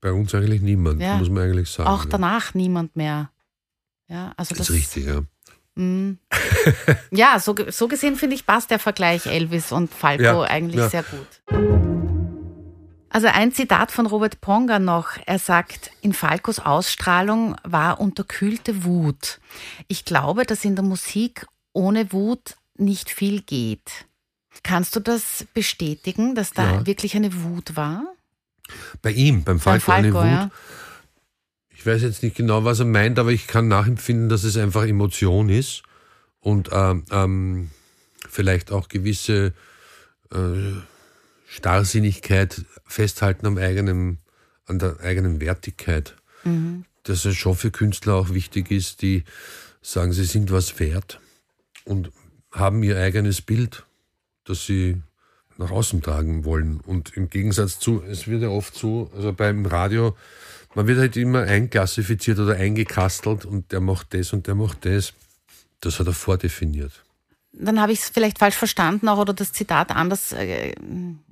Bei uns eigentlich niemand, Ja. muss man eigentlich sagen. Auch ja. danach niemand mehr. Ja, also Das das, ist richtig, ja. [laughs] Ja, so, so gesehen finde ich, passt der Vergleich Elvis und Falco Ja, eigentlich ja. sehr gut. Also ein Zitat von Robert Ponga noch. Er sagt, in Falcos Ausstrahlung war unterkühlte Wut. Ich glaube, dass in der Musik ohne Wut nicht viel geht. Kannst du das bestätigen, dass da Ja. wirklich eine Wut war? Bei ihm, beim Beim Falco, eine Wut. Ich weiß jetzt nicht genau, was er meint, aber ich kann nachempfinden, dass es einfach Emotion ist und ähm, ähm, vielleicht auch gewisse äh, Starrsinnigkeit festhalten am eigenen, an der eigenen Wertigkeit. Dass es schon für Künstler auch wichtig ist, die sagen, sie sind was wert und haben ihr eigenes Bild, das sie nach außen tragen wollen. Und im Gegensatz zu, es wird ja oft so, also beim Radio, man wird halt immer einklassifiziert oder eingekastelt und der macht das und der macht das. Das hat er vordefiniert. Dann habe ich es vielleicht falsch verstanden auch oder das Zitat anders äh,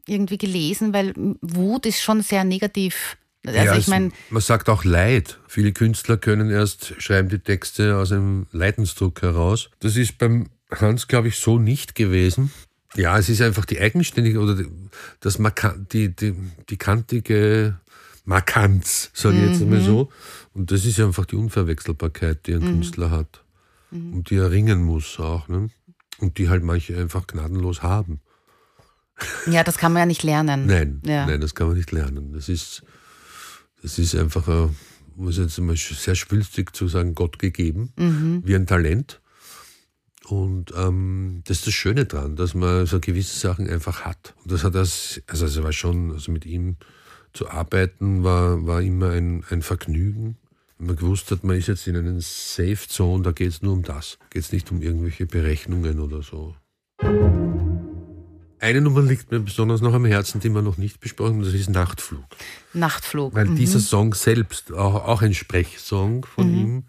irgendwie gelesen, weil Wut ist schon sehr negativ. Also Ja, ich meine, man sagt auch Leid. Viele Künstler können erst schreiben die Texte aus einem Leidensdruck heraus. Das ist beim Hans, glaube ich, so nicht gewesen. Ja, es ist einfach die eigenständige oder die, das die, die, die kantige Markanz, sage ich jetzt einmal so. Und das ist einfach die Unverwechselbarkeit, die ein Künstler hat. Und die er ringen muss auch. Ne? Und die halt manche einfach gnadenlos haben. ja, das kann man ja nicht lernen. Nein, Ja. nein, das kann man nicht lernen. Das ist, das ist einfach, äh, um es jetzt mal sehr schwülstig zu sagen, Gott gegeben, wie ein Talent. Und ähm, das ist das Schöne dran, dass man so gewisse Sachen einfach hat. Und das hat das, also es war schon, also mit ihm zu arbeiten, war, war immer ein, ein Vergnügen. Wenn man gewusst hat, man ist jetzt in einer Safe Zone, da geht es nur um das. Geht es nicht um irgendwelche Berechnungen oder so. Eine Nummer liegt mir besonders noch am Herzen, die wir noch nicht besprochen haben, das ist Nachtflug. Nachtflug. Weil Mhm. dieser Song selbst, auch, auch ein Sprechsong von ihm,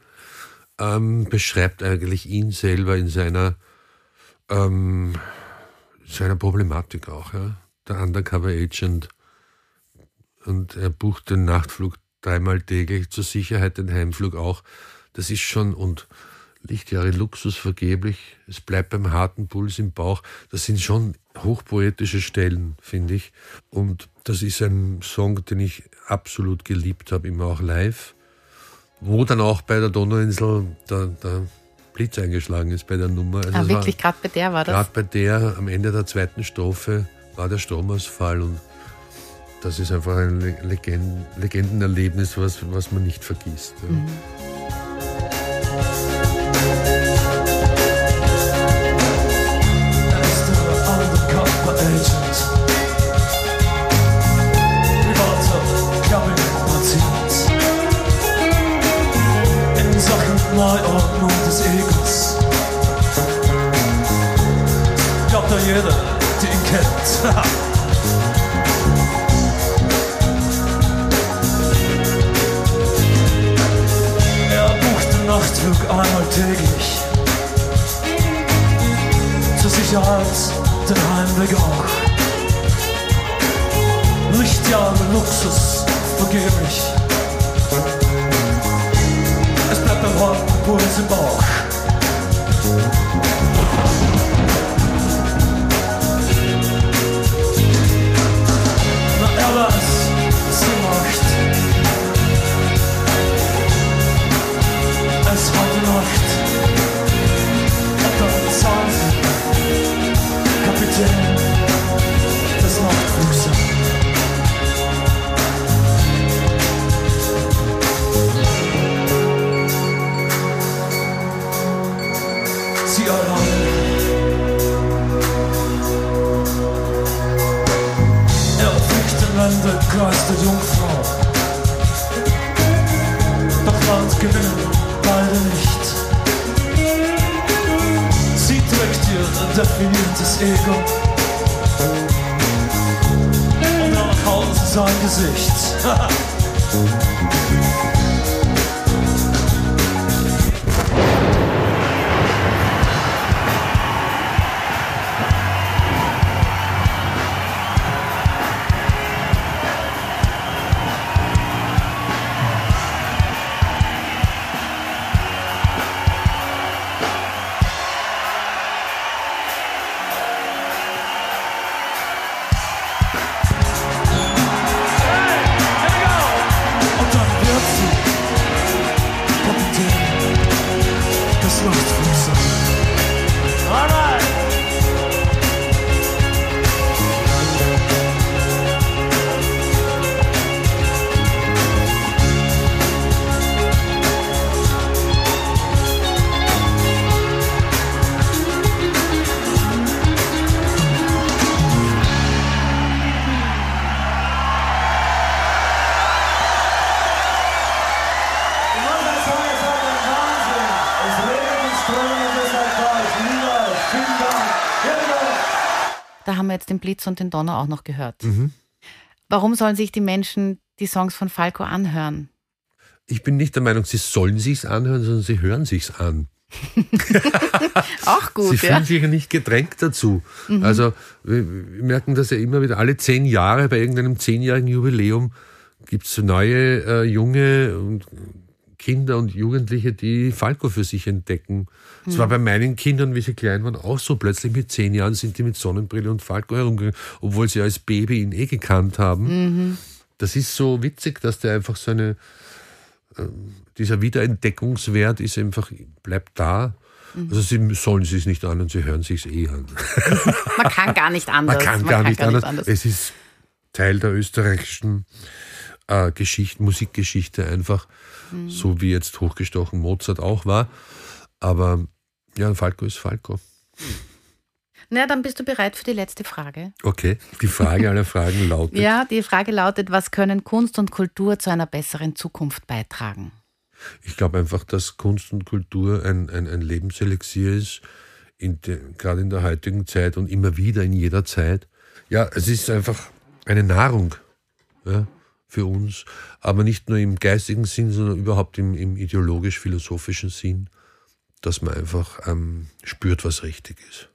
ähm, beschreibt eigentlich ihn selber in seiner, ähm, seiner Problematik auch. Ja? Der Undercover Agent. Und er bucht den Nachtflug dreimal täglich, zur Sicherheit den Heimflug auch. Das ist schon, und Lichtjahre Luxus vergeblich, es bleibt beim harten Puls im Bauch. Das sind schon hochpoetische Stellen, finde ich. Und das ist ein Song, den ich absolut geliebt habe, immer auch live. Wo dann auch bei der Donauinsel der, der Blitz eingeschlagen ist bei der Nummer. Also ah, wirklich, gerade bei der war das. Gerade bei der, am Ende der zweiten Strophe, war der Stromausfall und das ist einfach ein Le- Legend Legendenerlebnis, was, was man nicht vergisst. Ja. Er Sicherheit den Heimweg auch. Lichtjahre Luxus, vergeblich. Es bleibt beim Horten Puls im Bauch. Der Jungfrau. Doch Land gewinnen beide nicht. Sie trägt ihr definiertes Ego. Und danach hauen sein Gesicht. [laughs] Da haben wir jetzt den Blitz und den Donner auch noch gehört. Warum sollen sich die Menschen die Songs von Falco anhören? Ich bin nicht der Meinung, sie sollen sich's anhören, sondern sie hören sich's an. [laughs] Auch Sie gut, fühlen ja. sich ja nicht gedrängt dazu. Also wir, merken das ja immer wieder, alle zehn Jahre bei irgendeinem zehnjährigen Jubiläum gibt's neue äh, junge und Kinder und Jugendliche, die Falco für sich entdecken. Es war bei meinen Kindern, wie sie klein waren, auch so. Plötzlich mit zehn Jahren sind die mit Sonnenbrille und Falco herumgegangen, obwohl sie als Baby ihn eh gekannt haben. Das ist so witzig, dass der einfach so eine, ähm, dieser Wiederentdeckungswert ist einfach, bleibt da. Also sie sollen sich nicht an und sie hören sich's eh an. [laughs] Man kann gar nicht anders. Man kann gar, nicht, anders. Es ist Teil der österreichischen äh, Geschichte, Musikgeschichte einfach, so wie jetzt hochgestochen Mozart auch war. Aber ja, Falco ist Falco. Na, dann bist du bereit für die letzte Frage. Okay, die Frage aller Fragen [laughs] lautet, Ja, die Frage lautet, was können Kunst und Kultur zu einer besseren Zukunft beitragen? ich glaube einfach, dass Kunst und Kultur ein, ein, ein Lebenselixier ist, in de, gerade in der heutigen Zeit und immer wieder in jeder Zeit. Ja, es ist einfach eine Nahrung ja, für uns, aber nicht nur im geistigen Sinn, sondern überhaupt im, im ideologisch-philosophischen Sinn, dass man einfach ähm, spürt, was richtig ist.